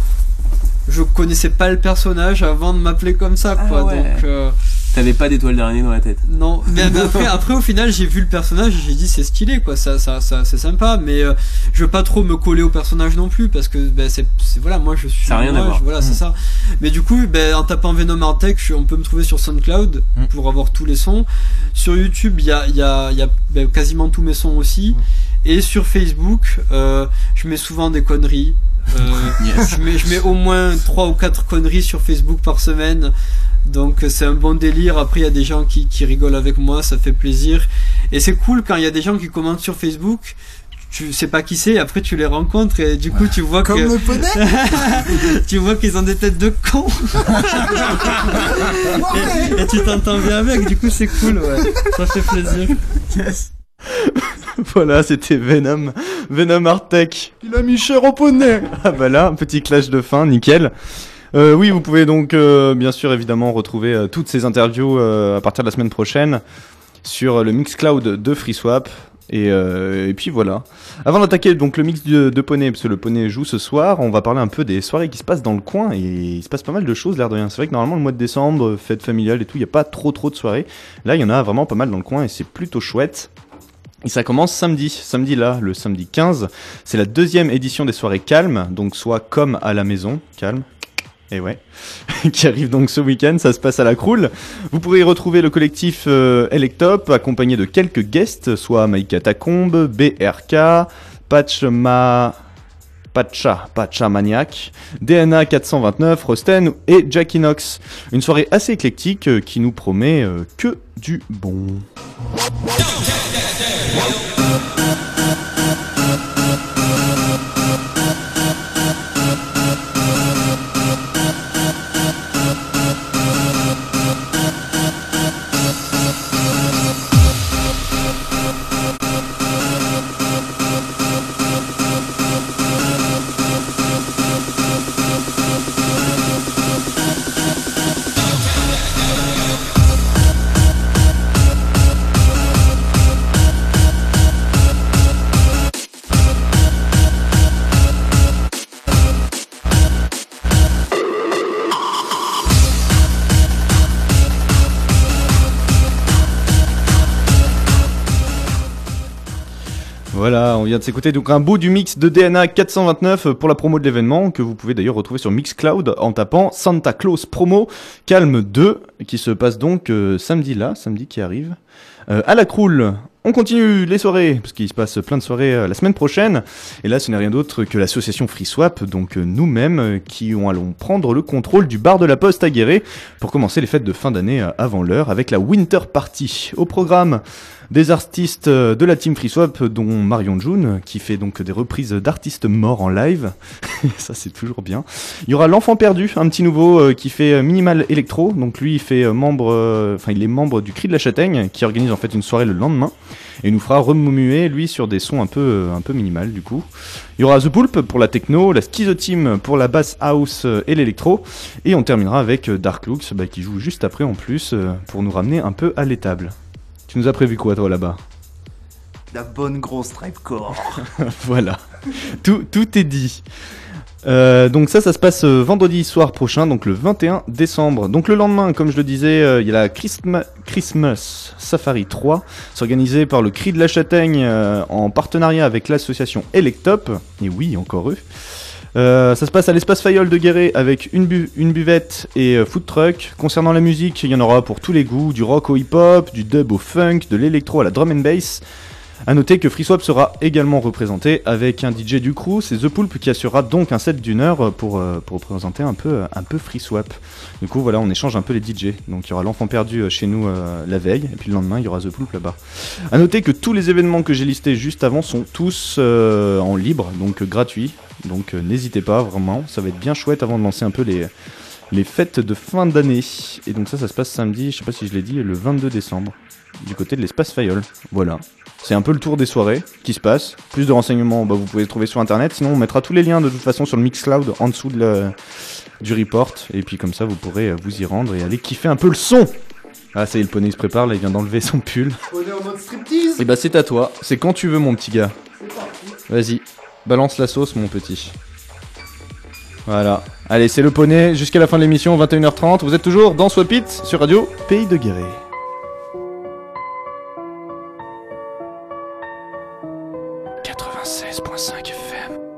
je connaissais pas le personnage avant de m'appeler comme ça quoi Ah ouais. donc euh, T'avais pas d'étoile d'araignée dans la tête. non mais, mais après après au final j'ai vu le personnage et j'ai dit c'est stylé quoi ça ça ça c'est sympa mais euh, je veux pas trop me coller au personnage non plus parce que ben, c'est voilà moi je suis Ça a rien à moi, voir. je- voilà c'est Mm. ça mais du coup ben, en tapant Venom Artec on peut me trouver sur SoundCloud pour avoir tous les sons sur YouTube il y a il y a il y a ben, quasiment tous mes sons aussi et sur Facebook euh, je mets souvent des conneries Euh, Yes. je mets je mets au moins trois ou quatre conneries sur Facebook par semaine donc euh, c'est un bon délire. Après, il y a des gens qui, qui rigolent avec moi, ça fait plaisir. Et c'est cool quand il y a des gens qui commentent sur Facebook. Tu sais pas qui c'est, après tu les rencontres et du coup tu vois Comme que le poney tu vois qu'ils ont des têtes de cons et, et tu t'entends bien avec. Du coup c'est cool, ouais. Ça fait plaisir. voilà, c'était Venom, Venom Artec. Il a mis cher au poney. ah bah là, un petit clash de fin, nickel. Euh, oui, vous pouvez donc euh, bien sûr évidemment retrouver euh, toutes ces interviews euh, à partir de la semaine prochaine sur le Mixcloud de FreeSwap. Et, euh, et puis voilà. Avant d'attaquer donc le mix de, de poney, parce que le poney joue ce soir, on va parler un peu des soirées qui se passent dans le coin. Et il se passe pas mal de choses, l'air de rien. C'est vrai que normalement le mois de décembre, fête familiale et tout, il n'y a pas trop trop de soirées. Là, il y en a vraiment pas mal dans le coin et c'est plutôt chouette. Et ça commence samedi, samedi là, le samedi 15. C'est la deuxième édition des soirées calmes, donc soit comme à la maison, calme. Et ouais, qui arrive donc ce week-end, ça se passe à la Croule. Vous pourrez retrouver le collectif euh, Electop, accompagné de quelques guests, soit Maïka Tacombe, BRK, Patch Ma... Pacha, Pacha Maniac, DNA 429, Rosten et Jackie Knox. Une soirée assez éclectique euh, qui nous promet euh, que du bon. Vient de s'écouter donc un bout du mix de DNA 429 pour la promo de l'événement que vous pouvez d'ailleurs retrouver sur Mixcloud en tapant Santa Claus promo Calme 2 qui se passe donc euh, samedi là, samedi qui arrive euh, à la Croule. On continue les soirées, parce qu'il se passe plein de soirées euh, la semaine prochaine. Et là, ce n'est rien d'autre que l'association FreeSwap, donc euh, nous-mêmes, euh, qui allons prendre le contrôle du bar de la Poste à Guéret pour commencer les fêtes de fin d'année avant l'heure avec la Winter Party. Au programme, des artistes de la team FreeSwap, dont Marion June, qui fait donc des reprises d'artistes morts en live. Ça, c'est toujours bien. Il y aura l'enfant perdu, un petit nouveau qui fait minimal électro. Donc lui, il fait membre, enfin il est membre du Cri de la Châtaigne, qui organise en fait une soirée le lendemain et il nous fera remuer lui sur des sons un peu euh, un peu minimal du coup. Il y aura The Pulp pour la techno, la Schizo Team pour la bass house euh, et l'électro et on terminera avec euh, Dark Looks bah, qui joue juste après en plus pour nous ramener un peu à l'étable. Tu nous as prévu quoi toi là-bas? La bonne grosse core. voilà. Tout, tout est dit. Euh, donc ça, ça se passe euh, vendredi soir prochain, donc le 21 décembre. Donc le lendemain, comme je le disais, euh, il y a la Christma- Christmas Safari 3, c'est organisé par le Cri de la Châtaigne en partenariat avec l'association Electop. Et oui, encore eux. Ça se passe à l'espace Fayol de Guéret avec une, une buvette et food truck. Concernant la musique, il y en aura pour tous les goûts, du rock au hip-hop, du dub au funk, de l'électro à la drum and bass. A noter que FreeSwap sera également représenté avec un DJ du crew, c'est The Poulpe qui assurera donc un set d'une heure pour, euh, pour représenter un peu, un peu FreeSwap. Du coup voilà, on échange un peu les DJ. Donc il y aura l'enfant perdu euh, chez nous euh, la veille, et puis le lendemain il y aura The Poulpe là-bas. A noter que tous les événements que j'ai listés juste avant sont tous euh, en libre, donc euh, gratuits. Donc euh, n'hésitez pas vraiment, ça va être bien chouette avant de lancer un peu les, les fêtes de fin d'année. Et donc ça, ça se passe samedi, je sais pas si je l'ai dit, le 22 décembre, du côté de l'espace Fayol. Voilà. C'est un peu le tour des soirées qui se passe. Plus de renseignements, bah, vous pouvez les trouver sur internet. Sinon, on mettra tous les liens de toute façon sur le Mixcloud en dessous de la- du report. Et puis comme ça, vous pourrez euh, vous y rendre et aller kiffer un peu le son. Ah, ça y est, le poney il se prépare, là, il vient d'enlever son pull. On est en mode striptease Et bah, c'est à toi. C'est quand tu veux, mon petit gars. Vas-y, balance la sauce, mon petit. Voilà. Allez, c'est le poney jusqu'à la fin de l'émission, 21h30. Vous êtes toujours dans Swap It sur Radio Pays de Guéret. FM.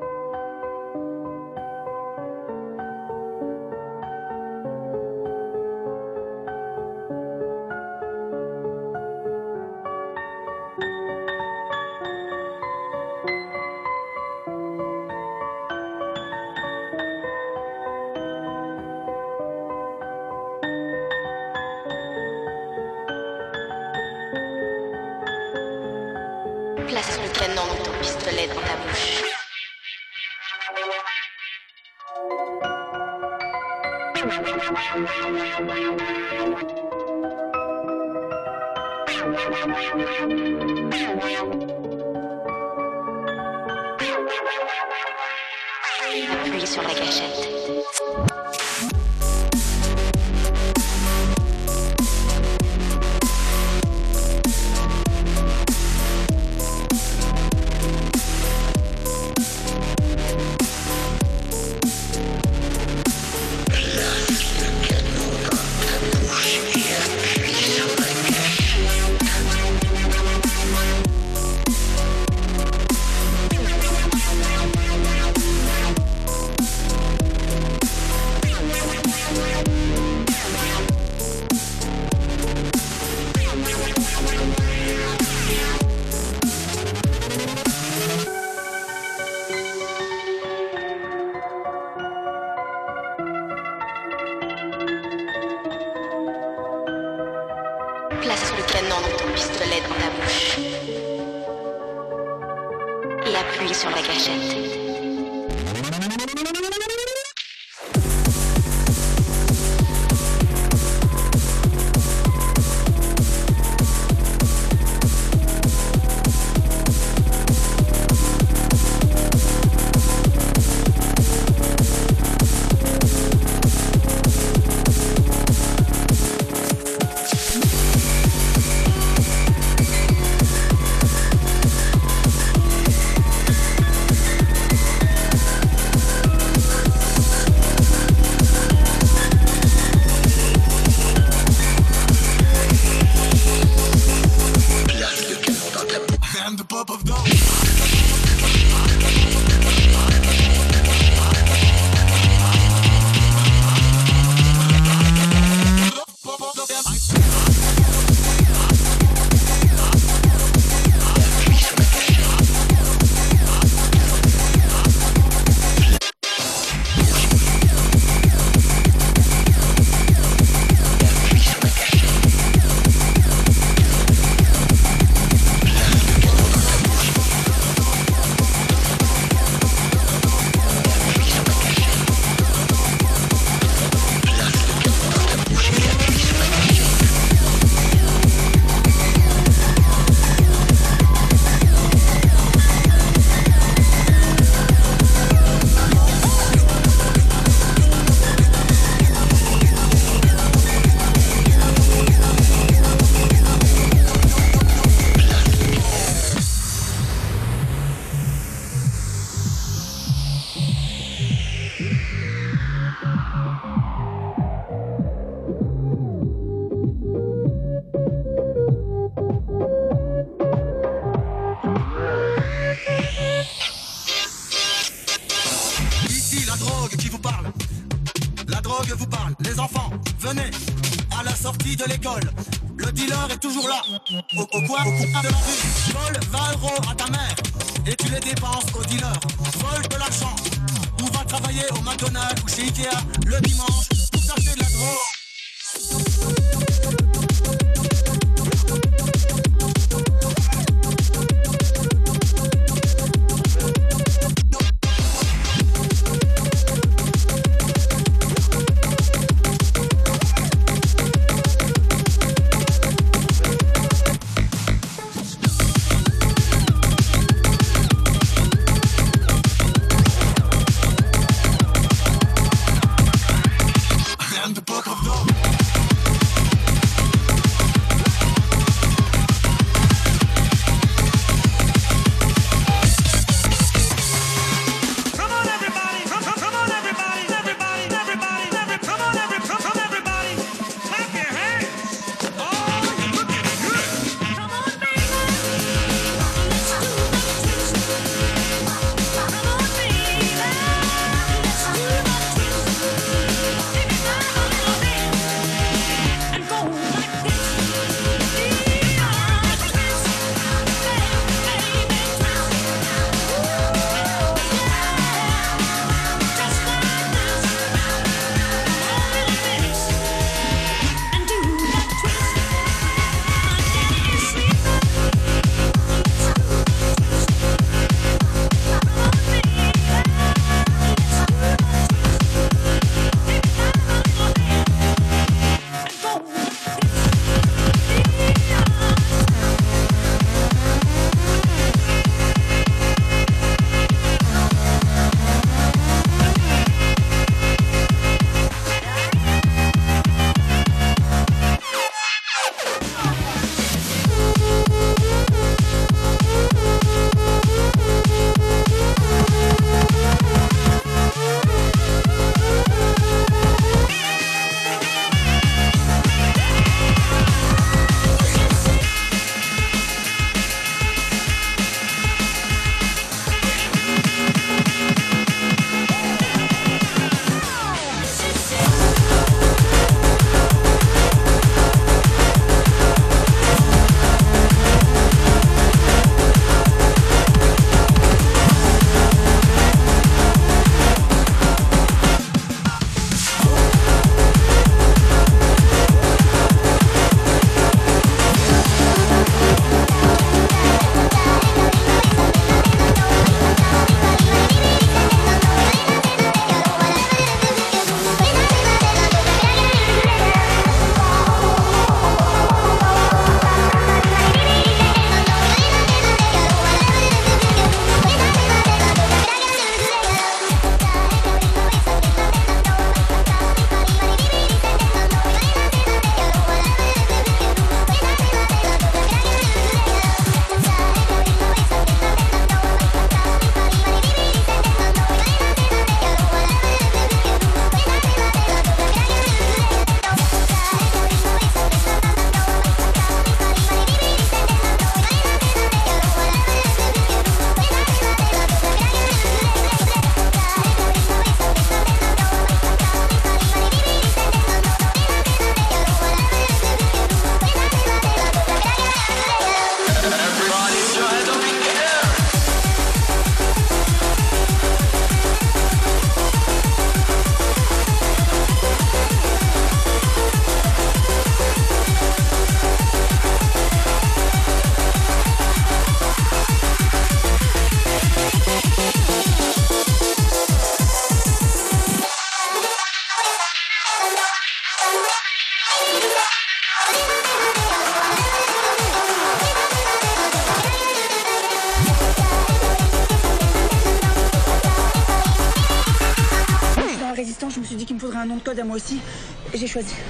Et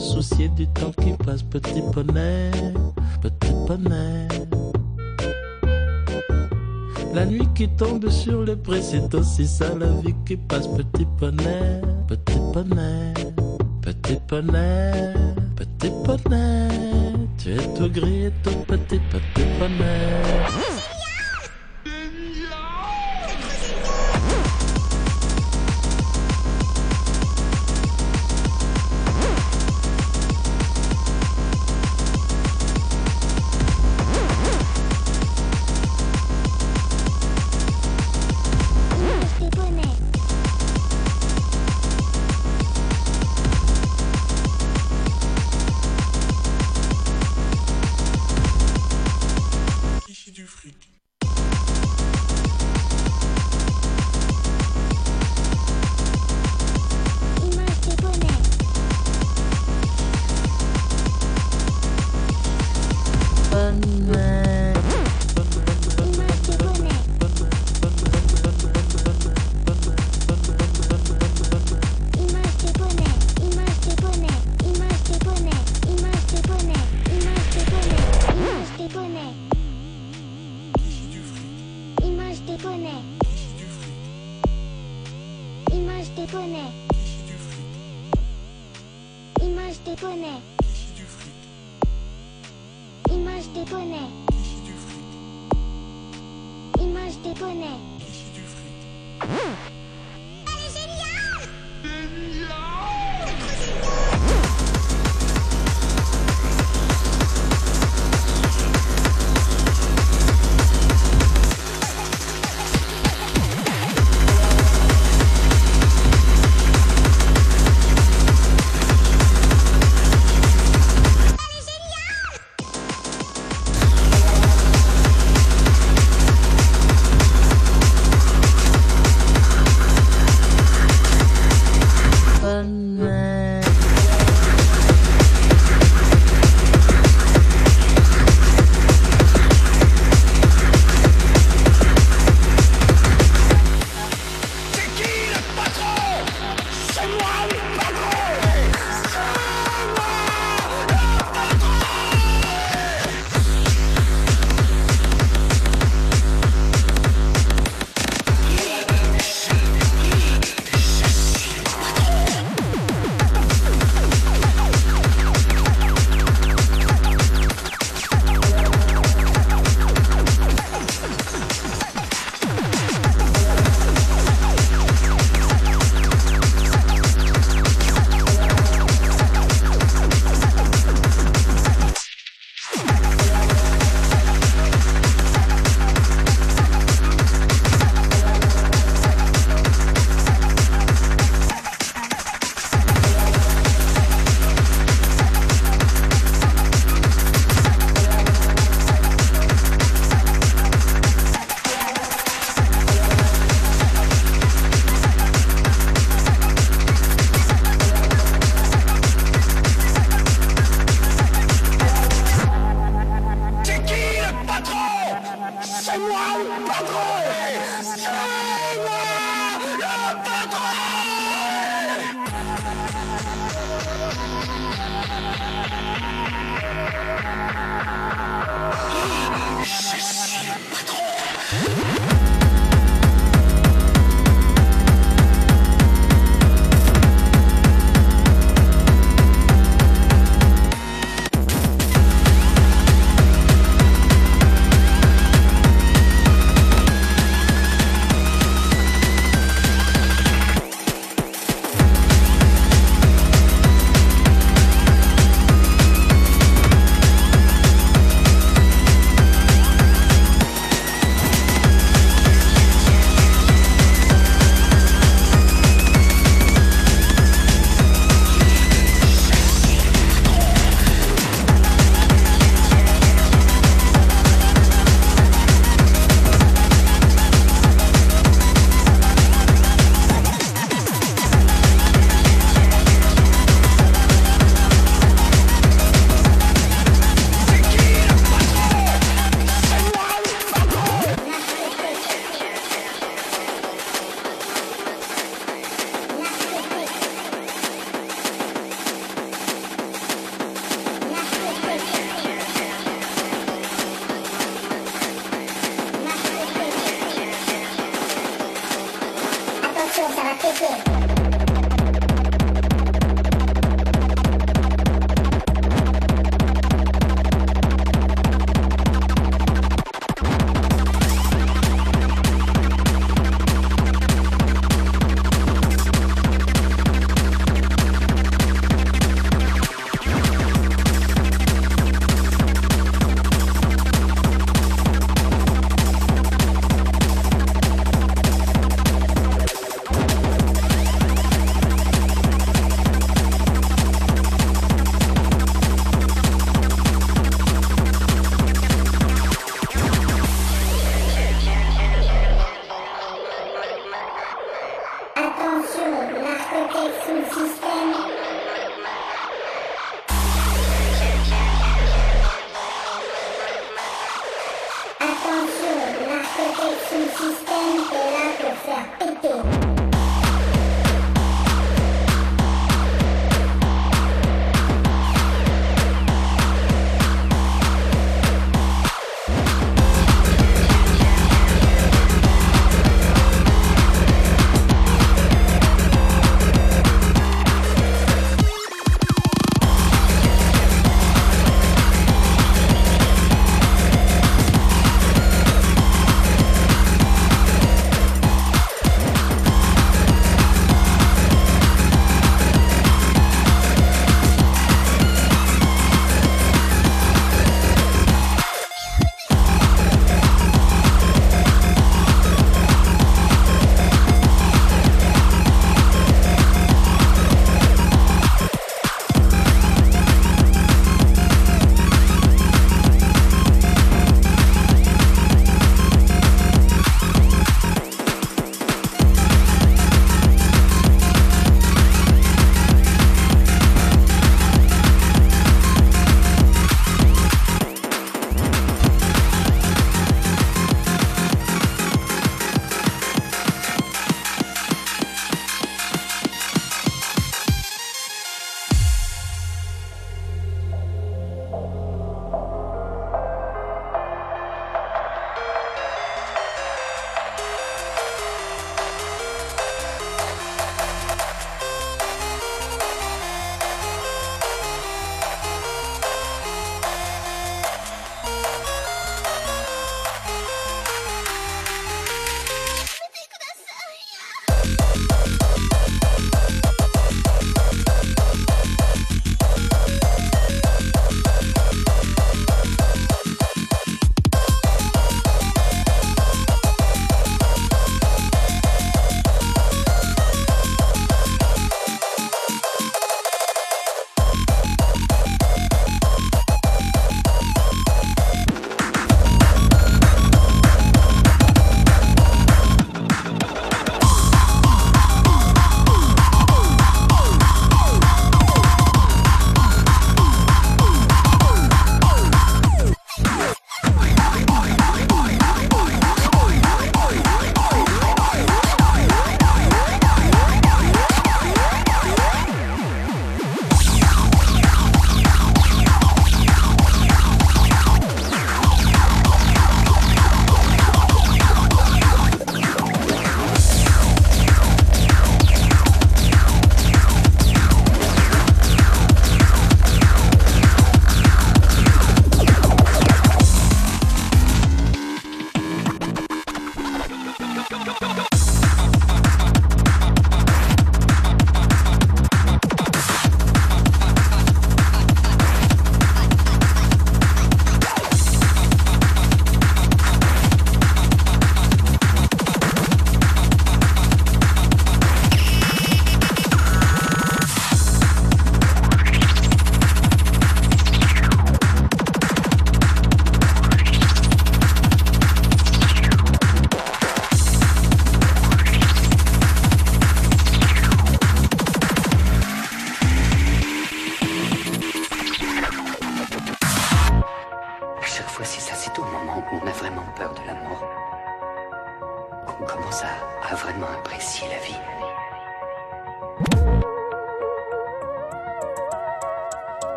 soucier du temps qui passe, petit poney, petit poney. La nuit qui tombe sur les prés, c'est aussi ça la vie qui passe. Petit poney, petit poney, petit poney, petit poney. Tu es tout gris et tout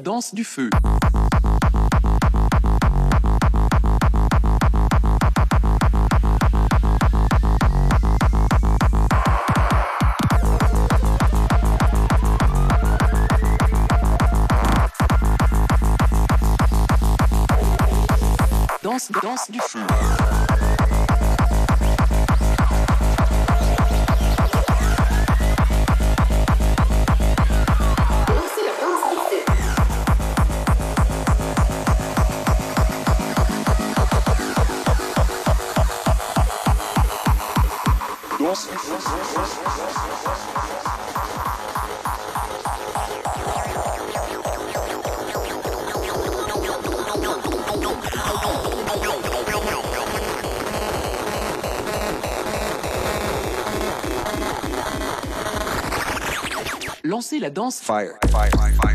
danse du feu. Danse, danse du feu. Lancez la danse. Fire. Ça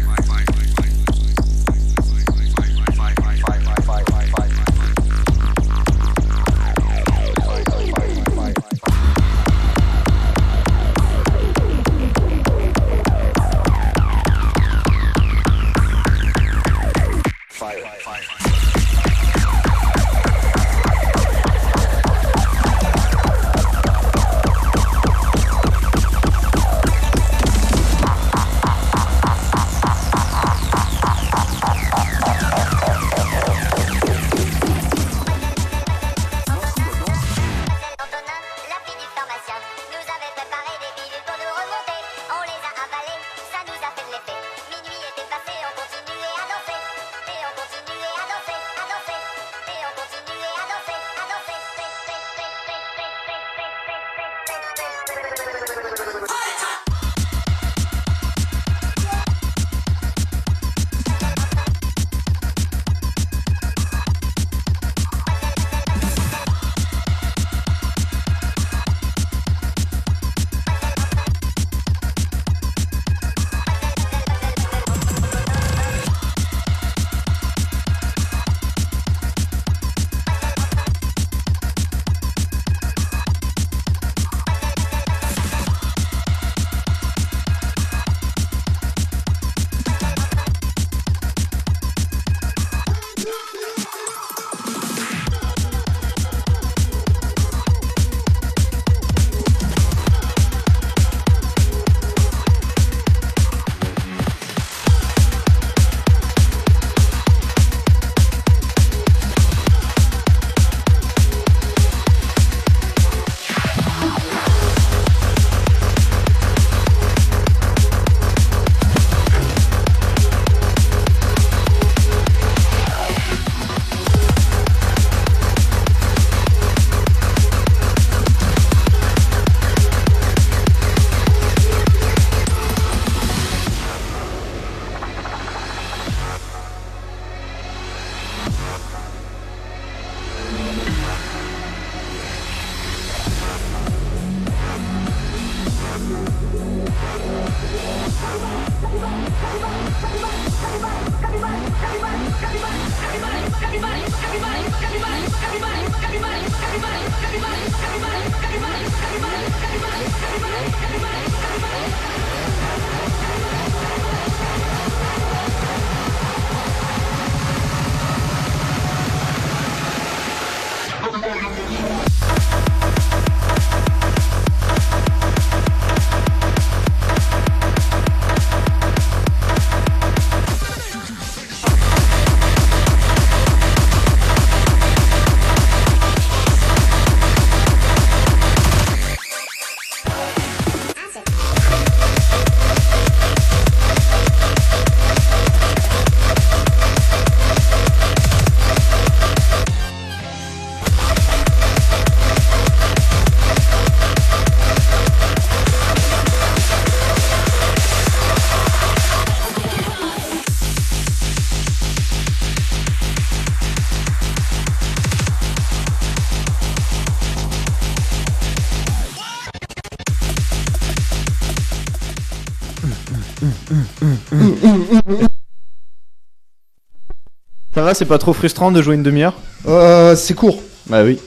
c'est pas trop frustrant de jouer une demi-heure Euh, c'est court. Bah oui.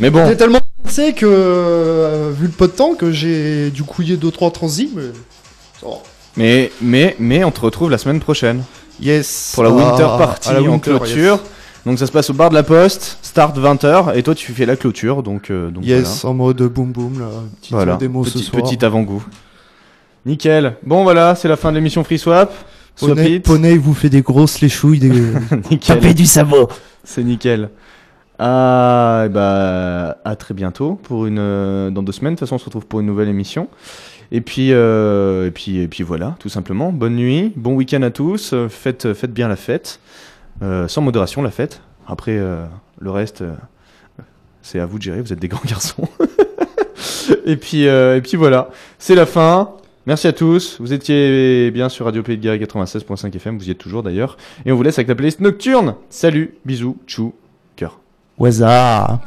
Mais bon. J'ai tellement pensé que, euh, vu le peu de temps, que j'ai dû couiller 2-3 transis, mais. Mais, mais, mais on te retrouve la semaine prochaine. Yes. Pour la Ah, Winter Party la en clôture. yes. Donc ça se passe au bar de la Poste, start 20h, et toi tu fais la clôture, donc, euh, donc Yes, en mode boom boom, là. Petite voilà. démo petit, ce soir. petit avant-goût. Nickel. Bon voilà, c'est la fin de l'émission Free Swap. Poney. Poney, vous fait des grosses léchouilles, des... Nickel. tapez du sabot. C'est nickel. Ah, bah, à très bientôt pour une euh, dans deux semaines. De toute façon, on se retrouve pour une nouvelle émission. Et puis, euh, et puis, et puis voilà, tout simplement. Bonne nuit, bon week-end à tous. euh, Faites, faites bien la fête, Euh, sans modération la fête. Après, euh, le reste, euh, c'est à vous de gérer. Vous êtes des grands garçons. et puis, euh, et puis voilà, c'est la fin. Merci à tous. Vous étiez bien sur Radio Pays de Guerre 96.5 FM. Vous y êtes toujours d'ailleurs. Et on vous laisse avec la playlist nocturne. Salut, bisous, tchou, cœur. Waza.